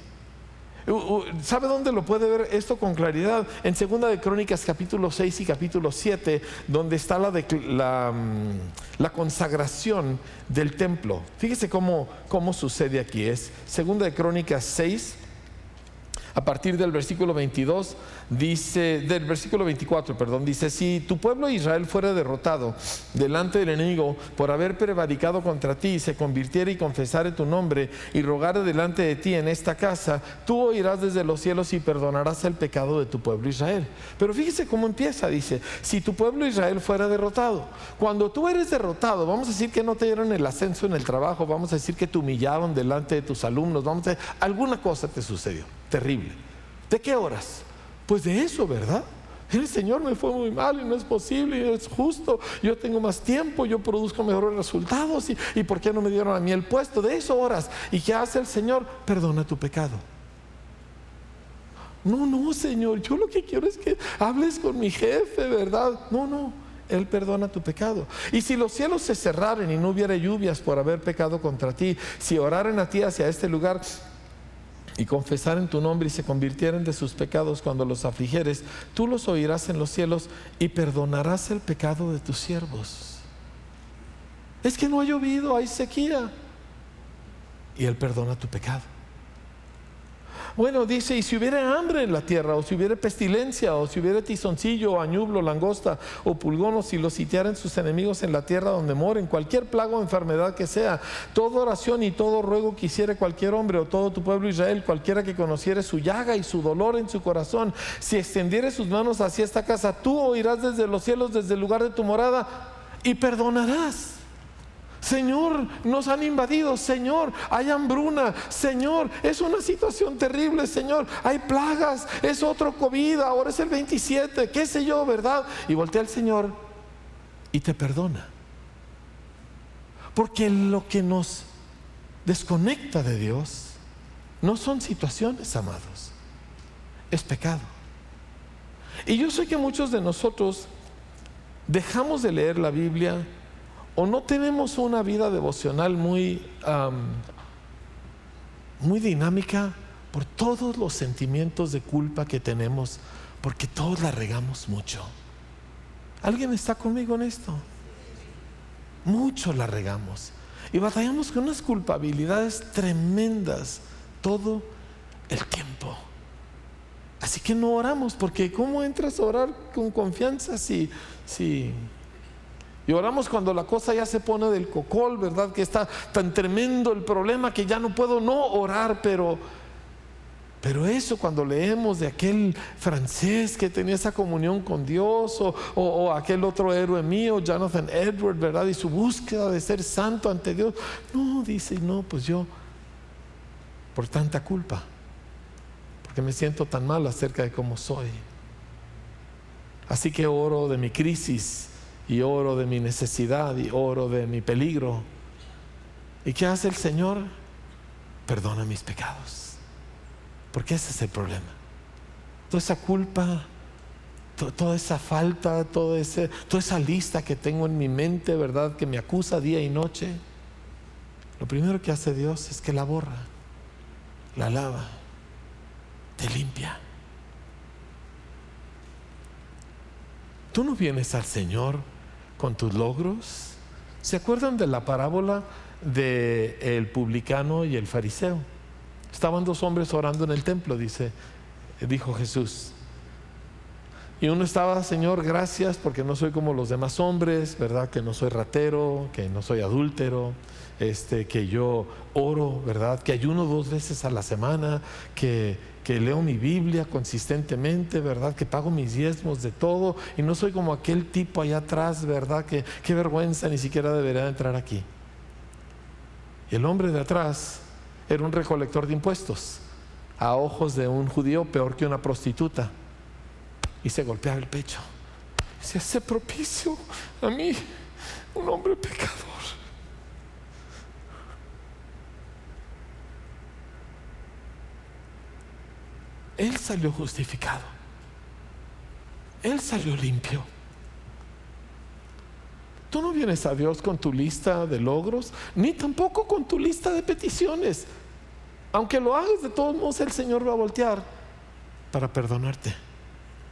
¿Sabe dónde lo puede ver esto con claridad? En Segunda de Crónicas capítulo 6 y capítulo 7, donde está la, mm, la consagración del templo. Fíjese cómo, cómo sucede aquí. Es Segunda de Crónicas 6, a partir del versículo 22, dice, del versículo 24, perdón, dice, si tu pueblo Israel fuera derrotado delante del enemigo por haber prevaricado contra ti, y se convirtiera y confesare tu nombre y rogare delante de ti en esta casa, tú oirás desde los cielos y perdonarás el pecado de tu pueblo Israel. Pero fíjese cómo empieza, dice, si tu pueblo Israel fuera derrotado, cuando tú eres derrotado, vamos a decir que no te dieron el ascenso en el trabajo, vamos a decir que te humillaron delante de tus alumnos, vamos a decir, alguna cosa te sucedió, terrible. ¿De qué horas? Pues de eso, ¿verdad? El Señor me fue muy mal y no es posible, y es justo. Yo tengo más tiempo, yo produzco mejores resultados. Y, por qué no me dieron a mí el puesto? De eso horas. ¿Y qué hace el Señor? Perdona tu pecado. No, no, Señor, yo lo que quiero es que hables con mi jefe, ¿verdad? No, no. Él perdona tu pecado. Y si los cielos se cerraren y no hubiera lluvias por haber pecado contra ti, si oraren a ti hacia este lugar, y confesaren tu nombre y se convirtieren de sus pecados cuando los afligieres, tú los oirás en los cielos y perdonarás el pecado de tus siervos. Es que no ha llovido, hay sequía. Y Él perdona tu pecado. Bueno, dice, y si hubiera hambre en la tierra, o si hubiera pestilencia, o si hubiera tizoncillo, o añublo, langosta, o pulgón, o si los sitiaran sus enemigos en la tierra donde moren, cualquier plaga o enfermedad que sea, toda oración y todo ruego que hiciere cualquier hombre o todo tu pueblo Israel, cualquiera que conociere su llaga y su dolor en su corazón, si extendiere sus manos hacia esta casa, tú oirás desde los cielos, desde el lugar de tu morada, y perdonarás. Señor, nos han invadido, Señor, hay hambruna, Señor, es una situación terrible, Señor, hay plagas, es otro COVID, ahora es el 27, qué sé yo, ¿verdad? Y voltea al Señor y te perdona. Porque lo que nos desconecta de Dios no son situaciones, amados, es pecado. Y yo sé que muchos de nosotros dejamos de leer la Biblia o no tenemos una vida devocional muy, muy dinámica por todos los sentimientos de culpa que tenemos, porque todos la regamos mucho. ¿Alguien está conmigo en esto? Mucho la regamos. Y batallamos con unas culpabilidades tremendas todo el tiempo. Así que no oramos, porque ¿cómo entras a orar con confianza si, si y oramos cuando la cosa ya se pone del cocol, ¿verdad? Que está tan tremendo el problema que ya no puedo no orar, pero, pero eso cuando leemos de aquel francés que tenía esa comunión con Dios, o, o, aquel otro héroe mío, Jonathan Edward, ¿verdad? Y su búsqueda de ser santo ante Dios. No, dice, no, pues yo, por tanta culpa, porque me siento tan mal acerca de cómo soy. Así que oro de mi crisis y oro de mi necesidad y oro de mi peligro. ¿Y qué hace el Señor? Perdona mis pecados. Porque ese es el problema. Toda esa culpa, toda esa falta, todo ese, toda esa lista que tengo en mi mente, ¿verdad? Que me acusa día y noche. Lo primero que hace Dios es que la borra, la lava, te limpia. Tú no vienes al Señor con tus logros. ¿Se acuerdan de la parábola del el publicano y el fariseo? Estaban dos hombres orando en el templo, dice, dijo Jesús. Y uno estaba, Señor, gracias porque no soy como los demás hombres, ¿verdad? Que no soy ratero, que no soy adúltero, este, que yo oro, ¿verdad? Que ayuno dos veces a la semana, que que leo mi Biblia consistentemente, ¿verdad? Que pago mis diezmos de todo y no soy como aquel tipo allá atrás, ¿verdad? Que qué vergüenza, ni siquiera debería entrar aquí. El hombre de atrás era un recolector de impuestos, a ojos de un judío peor que una prostituta. Y se golpeaba el pecho. Se hace propicio a mí, un hombre pecador. Él salió justificado. Él salió limpio. Tú no vienes a Dios con tu lista de logros, ni tampoco con tu lista de peticiones. aunque lo hagas de todos modos, el Señor va a voltear para perdonarte.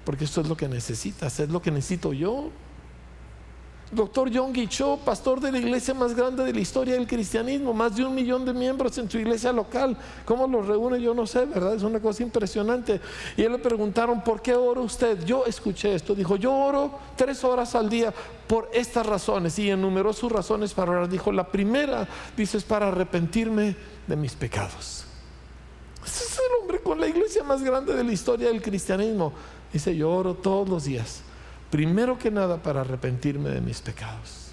Porque esto es lo que necesitas, es lo que necesito yo. Doctor John Cho, pastor de la iglesia más grande de la historia del cristianismo, más de un millón de miembros en su iglesia local. ¿Cómo los reúne? Yo no sé, ¿verdad? Es una cosa impresionante. Y él le preguntaron, ¿por qué ora usted? Yo escuché esto. Dijo, yo oro tres horas al día por estas razones. Y enumeró sus razones para orar. Dijo, la primera, dice, es para arrepentirme de mis pecados. Ese es el hombre con la iglesia más grande de la historia del cristianismo. Dice, yo oro todos los días primero que nada para arrepentirme de mis pecados.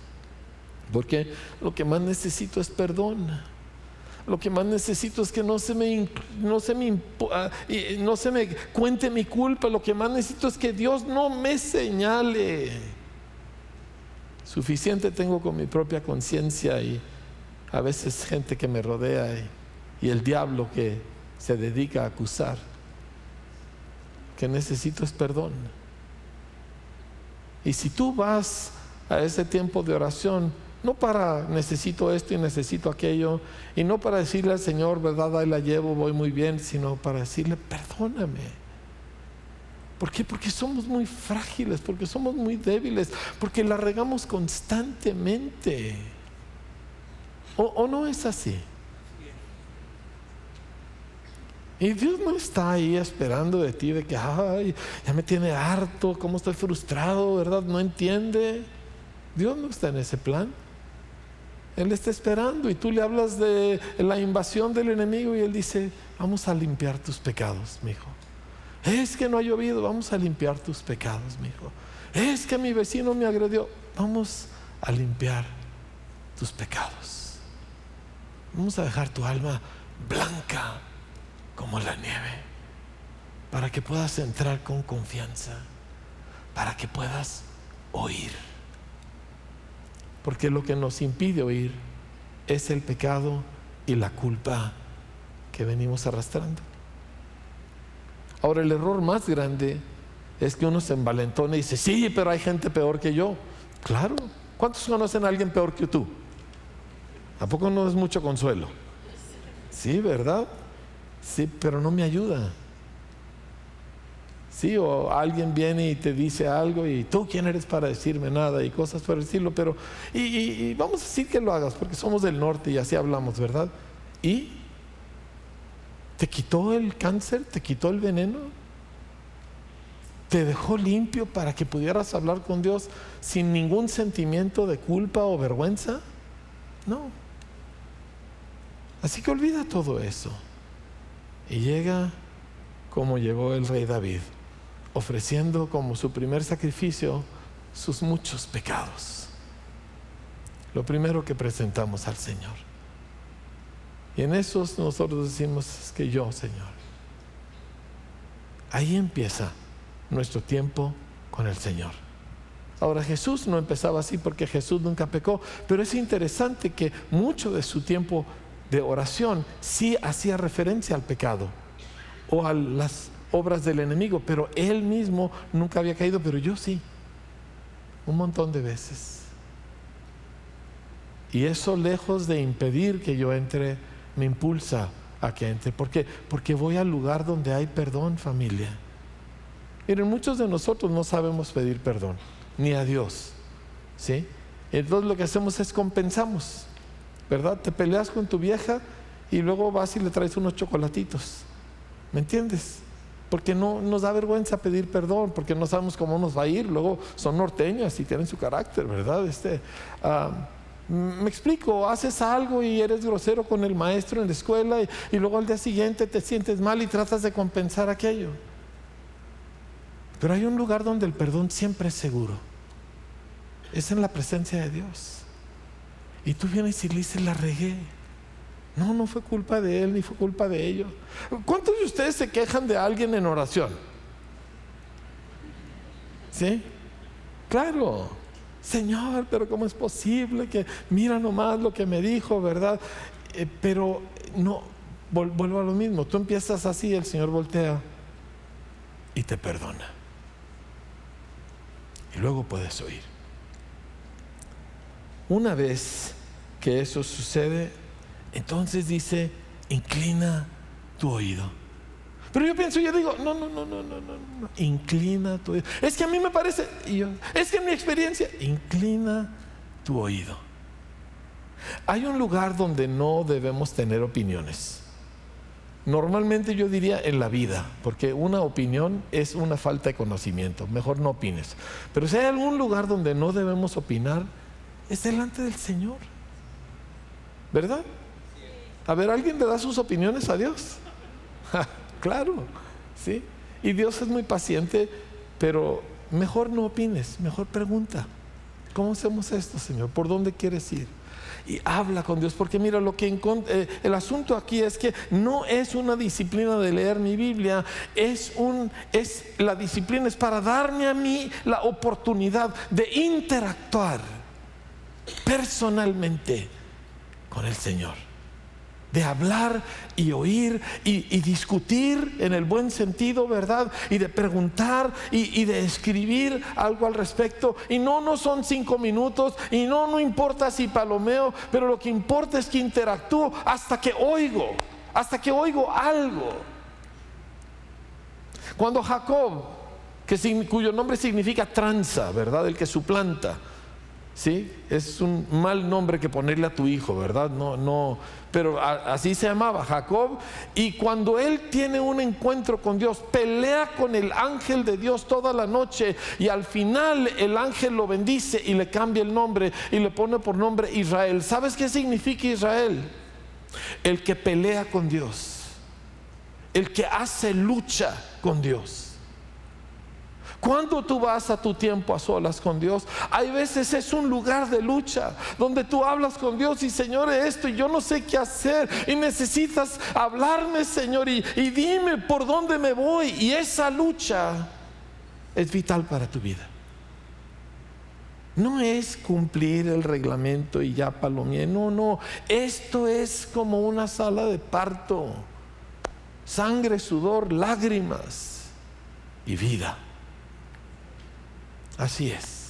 Porque lo que más necesito es perdón. Lo que más necesito es que no se me, no se me, ah, no se me cuente mi culpa. Lo que más necesito es que Dios no me señale. Suficiente tengo con mi propia conciencia y a veces gente que me rodea y el diablo que se dedica a acusar. Que necesito es perdón. Y si tú vas a ese tiempo de oración, no para necesito esto y necesito aquello, y no para decirle al Señor, verdad, ahí la llevo, voy muy bien, sino para decirle, perdóname. ¿Por qué? Porque somos muy frágiles, porque somos muy débiles, porque la regamos constantemente. ¿O, o no es así? Y Dios no está ahí esperando de ti, de que, ay, ya me tiene harto, cómo estoy frustrado, ¿verdad? No entiende. Dios no está en ese plan. Él está esperando y tú le hablas de la invasión del enemigo y él dice, vamos a limpiar tus pecados, mi hijo. Es que no ha llovido, vamos a limpiar tus pecados, mi hijo. Es que mi vecino me agredió, vamos a limpiar tus pecados. Vamos a dejar tu alma blanca como la nieve, para que puedas entrar con confianza, para que puedas oír. Porque lo que nos impide oír es el pecado y la culpa que venimos arrastrando. Ahora el error más grande es que uno se envalentona y dice, sí, pero hay gente peor que yo. Claro, ¿cuántos conocen a alguien peor que tú? ¿A poco no es mucho consuelo? Sí, ¿verdad? Sí, pero no me ayuda. Sí, o alguien viene y te dice algo y tú quién eres para decirme nada y cosas por decirlo, pero y, vamos a decir que lo hagas porque somos del norte y así hablamos, ¿verdad? Y te quitó el cáncer, te quitó el veneno, te dejó limpio para que pudieras hablar con Dios sin ningún sentimiento de culpa o vergüenza. No. Así que olvida todo eso. Y llega como llegó el rey David, ofreciendo como su primer sacrificio sus muchos pecados. Lo primero que presentamos al Señor. Y en esos nosotros decimos es que yo, Señor. Ahí empieza nuestro tiempo con el Señor. Ahora Jesús no empezaba así porque Jesús nunca pecó, pero es interesante que mucho de su tiempo de oración sí hacía referencia al pecado o a las obras del enemigo, pero él mismo nunca había caído, pero yo sí, un montón de veces. Y eso lejos de impedir que yo entre, me impulsa a que entre. ¿Por qué? Porque voy al lugar donde hay perdón, familia. Miren, muchos de nosotros no sabemos pedir perdón, ni a Dios. ¿Sí? Entonces lo que hacemos es compensamos. ¿Verdad? Te peleas con tu vieja y luego vas y le traes unos chocolatitos. ¿Me entiendes? Porque no nos da vergüenza pedir perdón, porque no sabemos cómo nos va a ir. Luego son norteñas y tienen su carácter, ¿verdad? Este, ah, me explico, haces algo y eres grosero con el maestro en la escuela y, y luego al día siguiente te sientes mal y tratas de compensar aquello. Pero hay un lugar donde el perdón siempre es seguro. Es en la presencia de Dios. Y tú vienes y le dices, la regué. No, no fue culpa de él ni fue culpa de ellos. ¿Cuántos de ustedes se quejan de alguien en oración? ¿Sí? Claro. Señor, pero ¿cómo es posible que mira nomás lo que me dijo, verdad? Eh, pero no, vuelvo a lo mismo. Tú empiezas así, el Señor voltea y te perdona. Y luego puedes oír. Una vez que eso sucede, entonces dice, inclina tu oído. Pero yo pienso, yo digo, no, no, no, no, no, no, no. inclina tu oído. Es que a mí me parece, es que en mi experiencia, inclina tu oído. Hay un lugar donde no debemos tener opiniones. Normalmente yo diría en la vida, porque una opinión es una falta de conocimiento, mejor no opines. Pero si hay algún lugar donde no debemos opinar, es delante del Señor. ¿Verdad? A ver, ¿alguien le da sus opiniones a Dios? claro, ¿sí? Y Dios es muy paciente, pero mejor no opines, mejor pregunta. ¿Cómo hacemos esto, Señor? ¿Por dónde quieres ir? y habla con Dios. Porque mira, lo que eh, el asunto aquí es que no es una disciplina de leer mi Biblia, es un es la disciplina es para darme a mí la oportunidad de interactuar personalmente con el Señor de hablar y oír y, discutir en el buen sentido, ¿verdad? Y de preguntar y, de escribir algo al respecto. Y no, no son cinco minutos y no, no importa si palomeo, pero lo que importa es que interactúo hasta que oigo, hasta que oigo algo. Cuando Jacob, que, cuyo nombre significa tranza, ¿verdad? El que suplanta. ¿Sí? Es un mal nombre que ponerle a tu hijo, ¿verdad? No, no, pero así se llamaba Jacob. Y cuando él tiene un encuentro con Dios, pelea con el ángel de Dios toda la noche y al final el ángel lo bendice y le cambia el nombre y le pone por nombre Israel. ¿Sabes qué significa Israel? El que pelea con Dios, el que hace lucha con Dios. Cuando tú vas a tu tiempo a solas con Dios, hay veces es un lugar de lucha donde tú hablas con Dios y Señor, esto y yo no sé qué hacer y necesitas hablarme, Señor, y, dime por dónde me voy. Y esa lucha es vital para tu vida. No es cumplir el reglamento y ya palomie. No, no. Esto es como una sala de parto. Sangre, sudor, lágrimas y vida. Así es.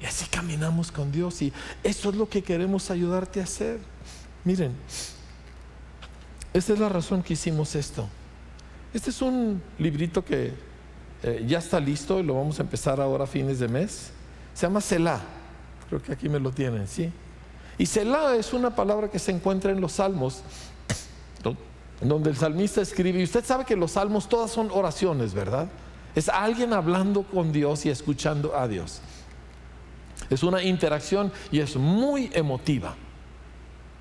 Y así caminamos con Dios y eso es lo que queremos ayudarte a hacer. Miren, esta es la razón que hicimos esto. Este es un librito que eh, ya está listo y lo vamos a empezar ahora a fines de mes. Se llama Selah. Creo que aquí me lo tienen, ¿sí? Y Selah es una palabra que se encuentra en los salmos, donde el salmista escribe, y usted sabe que los salmos todas son oraciones, ¿verdad? Es alguien hablando con Dios y escuchando a Dios. Es una interacción y es muy emotiva.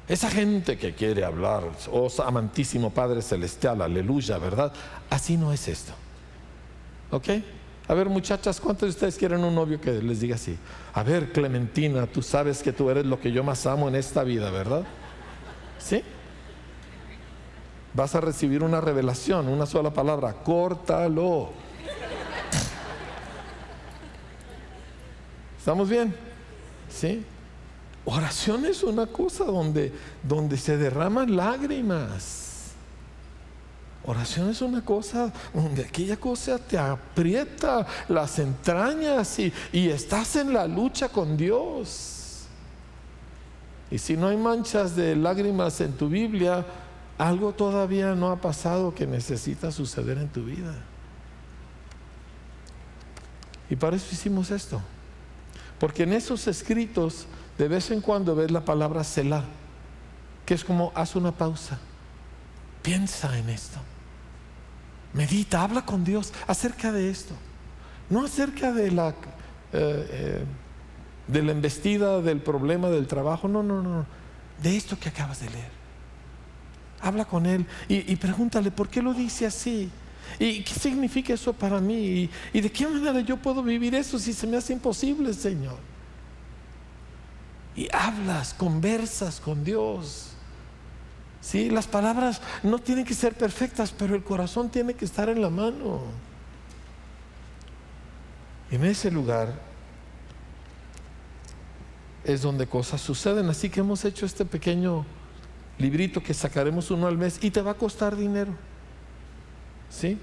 Esa gente que quiere hablar, oh amantísimo Padre Celestial, aleluya, ¿verdad? Así no es esto. ¿Ok? A ver, muchachas, ¿cuántos de ustedes quieren un novio que les diga así? A ver, Clementina, tú sabes que tú eres lo que yo más amo en esta vida, ¿verdad? ¿Sí? Vas a recibir una revelación, una sola palabra, córtalo. ¿Estamos bien? ¿Sí? Oración es una cosa donde, donde se derraman lágrimas. Oración es una cosa donde aquella cosa te aprieta las entrañas y, y estás en la lucha con Dios. Y si no hay manchas de lágrimas en tu Biblia, algo todavía no ha pasado que necesita suceder en tu vida. Y para eso hicimos esto. Porque en esos escritos de vez en cuando ves la palabra Selah, que es como haz una pausa, piensa en esto, medita, habla con Dios acerca de esto, no acerca de la, eh, eh, de la embestida, del problema del trabajo, no, no, no, de esto que acabas de leer. Habla con Él y, y pregúntale, ¿por qué lo dice así? ¿Y qué significa eso para mí? ¿Y, de qué manera yo puedo vivir eso si se me hace imposible, Señor? Y hablas, conversas con Dios. Sí, las palabras no tienen que ser perfectas, pero el corazón tiene que estar en la mano. En ese lugar es donde cosas suceden. Así que hemos hecho este pequeño librito que sacaremos uno al mes y te va a costar dinero. ¿Sí?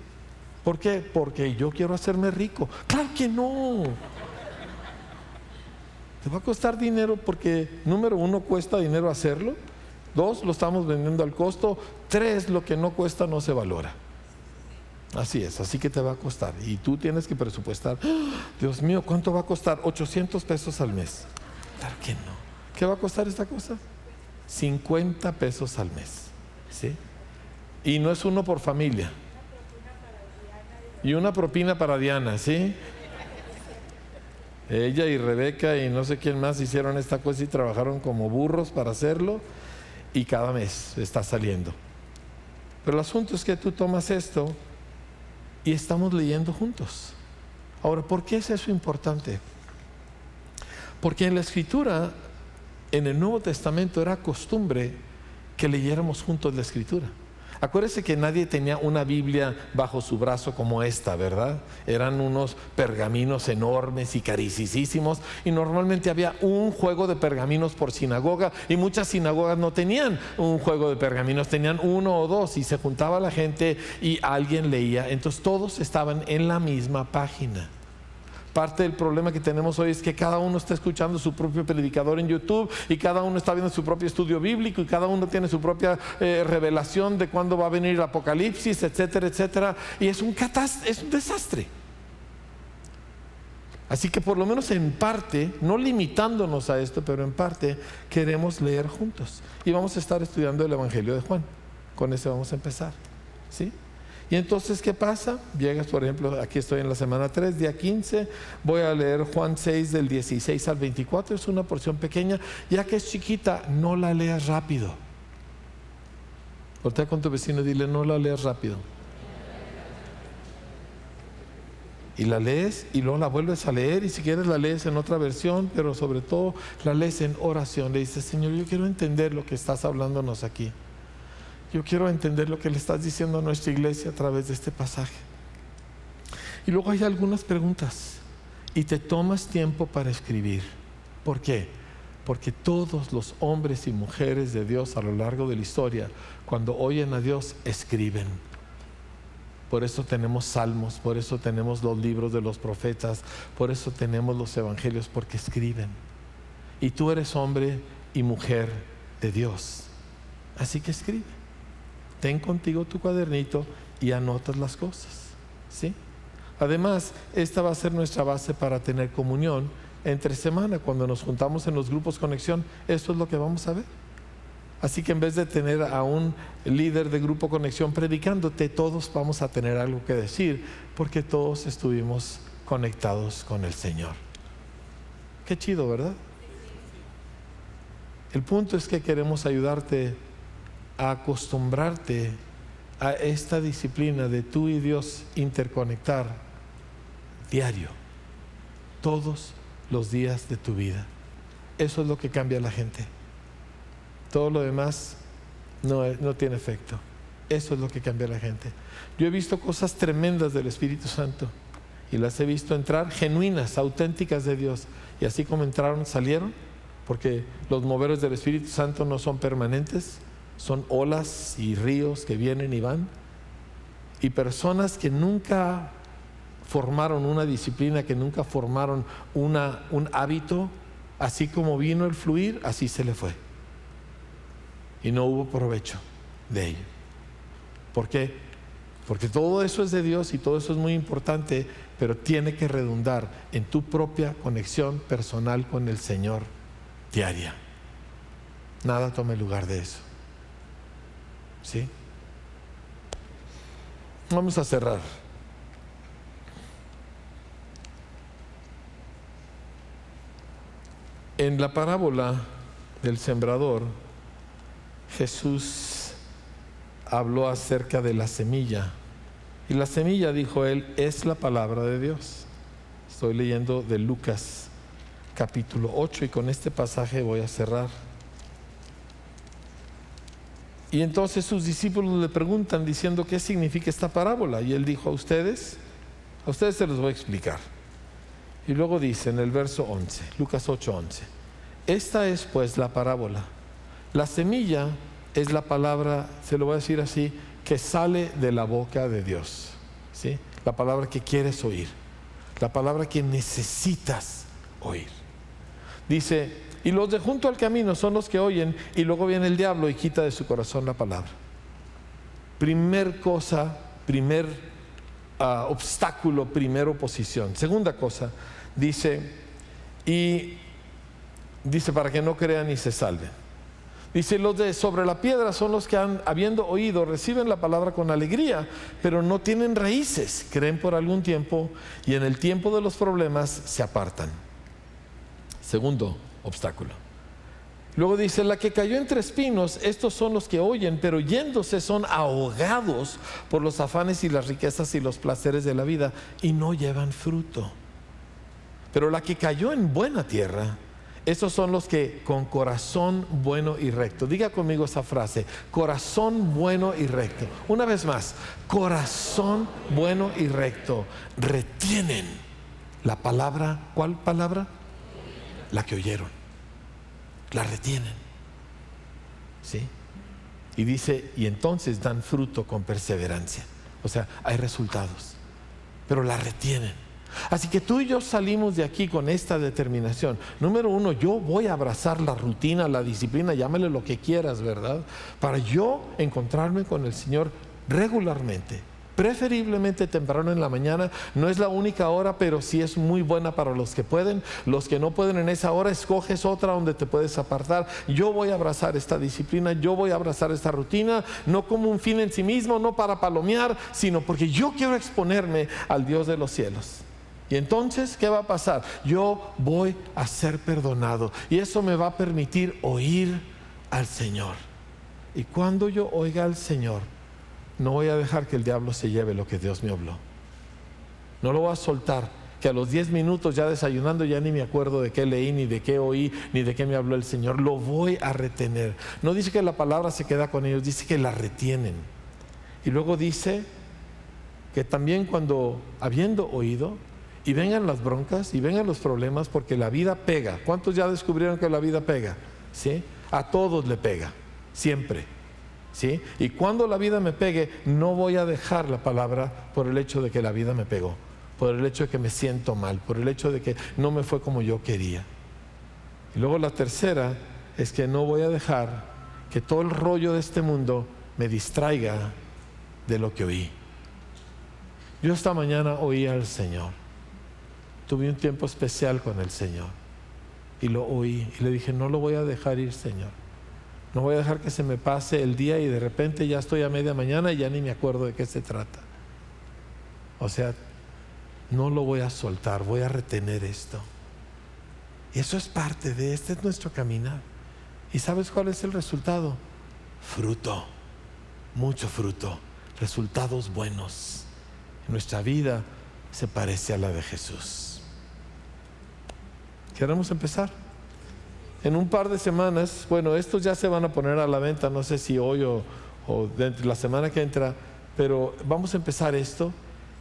¿Por qué? Porque yo quiero hacerme rico. Claro que no. Te va a costar dinero porque, número uno, cuesta dinero hacerlo. Dos, lo estamos vendiendo al costo. Tres, lo que no cuesta no se valora. Así es, así que te va a costar. Y tú tienes que presupuestar, ¡Ah! Dios mío, ¿cuánto va a costar? 800 pesos al mes. Claro que no. ¿Qué va a costar esta cosa? 50 pesos al mes. ¿Sí? Y no es uno por familia. Y una propina para Diana, ¿sí? Ella y Rebeca y no sé quién más hicieron esta cosa y trabajaron como burros para hacerlo y cada mes está saliendo. Pero el asunto es que tú tomas esto y estamos leyendo juntos. Ahora, ¿por qué es eso importante? Porque en la escritura, en el Nuevo Testamento era costumbre que leyéramos juntos la escritura. Acuérdese que nadie tenía una Biblia bajo su brazo como esta, ¿verdad? Eran unos pergaminos enormes y caricísimos y normalmente había un juego de pergaminos por sinagoga y muchas sinagogas no tenían un juego de pergaminos, tenían uno o dos y se juntaba la gente y alguien leía, entonces todos estaban en la misma página. Parte del problema que tenemos hoy es que cada uno está escuchando su propio predicador en YouTube y cada uno está viendo su propio estudio bíblico y cada uno tiene su propia eh, revelación de cuándo va a venir el apocalipsis, etcétera, etcétera. Y es un, es un desastre. Así que por lo menos en parte, no limitándonos a esto, pero en parte queremos leer juntos. Y vamos a estar estudiando el Evangelio de Juan. Con ese vamos a empezar. ¿Sí? Y entonces, ¿qué pasa? Llegas, por ejemplo, aquí estoy en la semana 3, día 15, voy a leer Juan 6 del 16 al 24, es una porción pequeña, ya que es chiquita, no la leas rápido. Voltea con tu vecino y dile, no la leas rápido. Y la lees y luego la vuelves a leer y si quieres la lees en otra versión, pero sobre todo la lees en oración. Le dices, Señor, yo quiero entender lo que estás hablándonos aquí. Yo quiero entender lo que le estás diciendo a nuestra iglesia a través de este pasaje. Y luego hay algunas preguntas y te tomas tiempo para escribir. ¿Por qué? Porque todos los hombres y mujeres de Dios a lo largo de la historia, cuando oyen a Dios, escriben. Por eso tenemos salmos, por eso tenemos los libros de los profetas, por eso tenemos los evangelios, porque escriben. Y tú eres hombre y mujer de Dios. Así que escribe ten contigo tu cuadernito y anotas las cosas. ¿sí? Además, esta va a ser nuestra base para tener comunión entre semana, cuando nos juntamos en los grupos conexión, esto es lo que vamos a ver. Así que en vez de tener a un líder de grupo conexión predicándote, todos vamos a tener algo que decir, porque todos estuvimos conectados con el Señor. Qué chido, ¿verdad? El punto es que queremos ayudarte a acostumbrarte a esta disciplina de tú y Dios interconectar diario, todos los días de tu vida. Eso es lo que cambia a la gente. Todo lo demás no, no tiene efecto. Eso es lo que cambia a la gente. Yo he visto cosas tremendas del Espíritu Santo y las he visto entrar genuinas, auténticas de Dios. Y así como entraron, salieron, porque los moveros del Espíritu Santo no son permanentes, son olas y ríos que vienen y van. Y personas que nunca formaron una disciplina, que nunca formaron una, un hábito, así como vino el fluir, así se le fue. Y no hubo provecho de ello. ¿Por qué? Porque todo eso es de Dios y todo eso es muy importante, pero tiene que redundar en tu propia conexión personal con el Señor diaria. Nada tome lugar de eso. ¿Sí? Vamos a cerrar. En la parábola del sembrador, Jesús habló acerca de la semilla. Y la semilla, dijo él, es la palabra de Dios. Estoy leyendo de Lucas capítulo 8 y con este pasaje voy a cerrar. Y entonces sus discípulos le preguntan diciendo qué significa esta parábola. Y él dijo a ustedes, a ustedes se los voy a explicar. Y luego dice en el verso 11, Lucas 8, 11, esta es pues la parábola. La semilla es la palabra, se lo voy a decir así, que sale de la boca de Dios. ¿sí? La palabra que quieres oír. La palabra que necesitas oír. Dice, Y los de junto al camino son los que oyen y luego viene el diablo y quita de su corazón la palabra. Primer cosa, primer ah, obstáculo, primera oposición. Segunda cosa, dice, y dice para que no crean y se salven. Dice, los de sobre la piedra son los que han, habiendo oído, reciben la palabra con alegría, pero no tienen raíces, creen por algún tiempo y en el tiempo de los problemas se apartan. Segundo obstáculo. Luego dice, la que cayó entre espinos, estos son los que oyen, pero yéndose son ahogados por los afanes y las riquezas y los placeres de la vida y no llevan fruto. Pero la que cayó en buena tierra, estos son los que con corazón bueno y recto. Diga conmigo esa frase, corazón bueno y recto. Una vez más, corazón bueno y recto. Retienen la palabra, ¿cuál palabra? La que oyeron la retienen. ¿Sí? Y dice, y entonces dan fruto con perseverancia. O sea, hay resultados, pero la retienen. Así que tú y yo salimos de aquí con esta determinación. Número uno, yo voy a abrazar la rutina, la disciplina, llámale lo que quieras, ¿verdad? Para yo encontrarme con el Señor regularmente preferiblemente temprano en la mañana. No es la única hora, pero sí es muy buena para los que pueden. Los que no pueden en esa hora, escoges otra donde te puedes apartar. Yo voy a abrazar esta disciplina, yo voy a abrazar esta rutina, no como un fin en sí mismo, no para palomear, sino porque yo quiero exponerme al Dios de los cielos. Y entonces, ¿qué va a pasar? Yo voy a ser perdonado y eso me va a permitir oír al Señor. Y cuando yo oiga al Señor, no voy a dejar que el diablo se lleve lo que Dios me habló. No lo voy a soltar, que a los 10 minutos ya desayunando ya ni me acuerdo de qué leí, ni de qué oí, ni de qué me habló el Señor. Lo voy a retener. No dice que la palabra se queda con ellos, dice que la retienen. Y luego dice que también cuando, habiendo oído, y vengan las broncas y vengan los problemas, porque la vida pega. ¿Cuántos ya descubrieron que la vida pega? ¿Sí? A todos le pega, siempre. Y cuando la vida me pegue, no voy a dejar la palabra por el hecho de que la vida me pegó, por el hecho de que me siento mal, por el hecho de que no me fue como yo quería. Y luego la tercera es que no voy a dejar que todo el rollo de este mundo me distraiga de lo que oí. Yo esta mañana oí al Señor. Tuve un tiempo especial con el Señor. Y lo oí. Y le dije, no lo voy a dejar ir, Señor. No voy a dejar que se me pase el día y de repente ya estoy a media mañana y ya ni me acuerdo de qué se trata. O sea, no lo voy a soltar, voy a retener esto. Y eso es parte de este es nuestro caminar. ¿Y sabes cuál es el resultado? Fruto, mucho fruto, resultados buenos. Nuestra vida se parece a la de Jesús. ¿Queremos empezar? En un par de semanas, bueno, estos ya se van a poner a la venta, no sé si hoy o, dentro de la semana que entra, pero vamos a empezar esto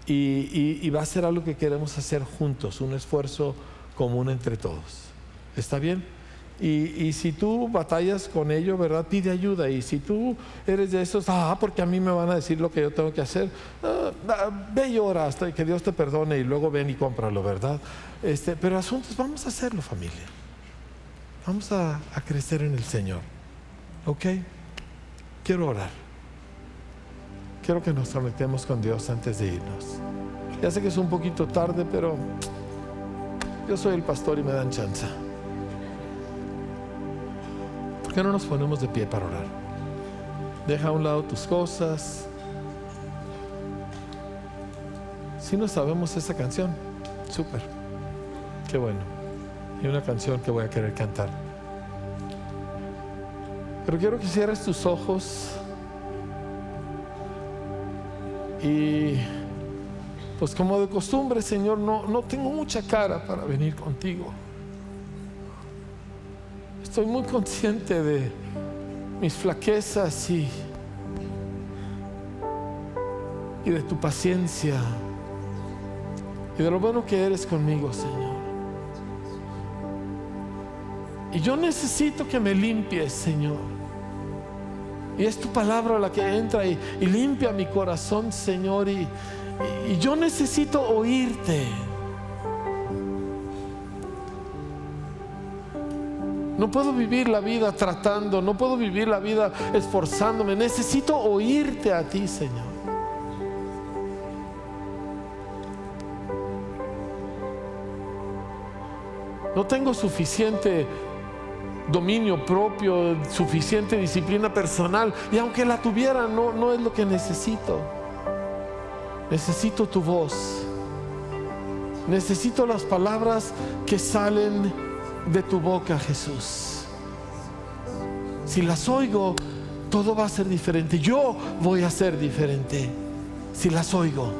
y, va a ser algo que queremos hacer juntos, un esfuerzo común entre todos. ¿Está bien? Y, si tú batallas con ello, ¿verdad? Pide ayuda. Y si tú eres de esos, ah, porque a mí me van a decir lo que yo tengo que hacer, ah, ve y ora hasta que Dios te perdone y luego ven y cómpralo, ¿verdad? Este, pero asuntos, vamos a hacerlo, familia. Vamos a, crecer en el Señor. ¿Ok? Quiero orar. Quiero que nos conectemos con Dios antes de irnos. Ya sé que es un poquito tarde, pero yo soy el pastor y me dan chance. ¿Por qué no nos ponemos de pie para orar? Deja a un lado tus cosas. Si no sabemos esa canción, súper. Qué bueno y una canción que voy a querer cantar. Pero quiero que cierres tus ojos y pues como de costumbre, Señor, no, no tengo mucha cara para venir contigo. Estoy muy consciente de mis flaquezas y, y de tu paciencia y de lo bueno que eres conmigo, Señor. Y yo necesito que me limpies, Señor. Y es tu palabra la que entra y, limpia mi corazón, Señor. Y, yo necesito oírte. No puedo vivir la vida tratando, no puedo vivir la vida esforzándome. Necesito oírte a ti, Señor. No tengo suficiente dominio propio, suficiente disciplina personal. Y aunque la tuviera, no, no es lo que necesito. Necesito tu voz. Necesito las palabras que salen de tu boca, Jesús. Si las oigo, todo va a ser diferente. Yo voy a ser diferente si las oigo.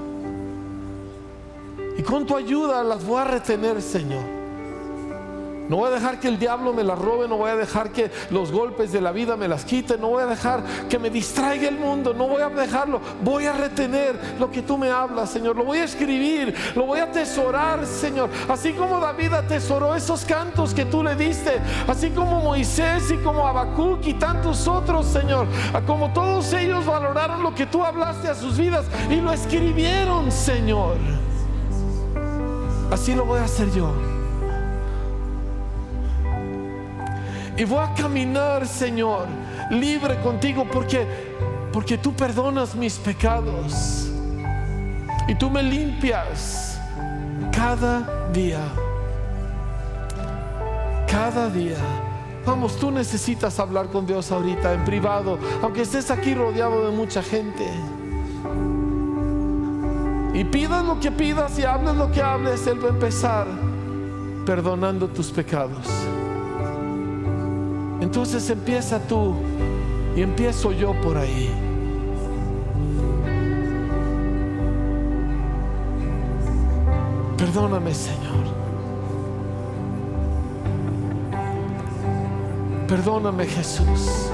Y con tu ayuda las voy a retener, Señor. No voy a dejar que el diablo me las robe, no voy a dejar que los golpes de la vida me las quiten, no voy a dejar que me distraiga el mundo, no voy a dejarlo. Voy a retener lo que tú me hablas, Señor. Lo voy a escribir, lo voy a atesorar, Señor. Así como David atesoró esos cantos que tú le diste, así como Moisés y como Habacuc y tantos otros, Señor. Como todos ellos valoraron lo que tú hablaste a sus vidas y lo escribieron, Señor. Así lo voy a hacer yo. Y voy a caminar, Señor, libre contigo porque porque tú perdonas mis pecados. Y tú me limpias cada día. Cada día. Vamos, tú necesitas hablar con Dios ahorita en privado, aunque estés aquí rodeado de mucha gente. Y pidas lo que pidas y hables lo que hables, Él va a empezar perdonando tus pecados. Entonces empieza tú y empiezo yo por ahí. Perdóname, Señor. Perdóname, Jesús.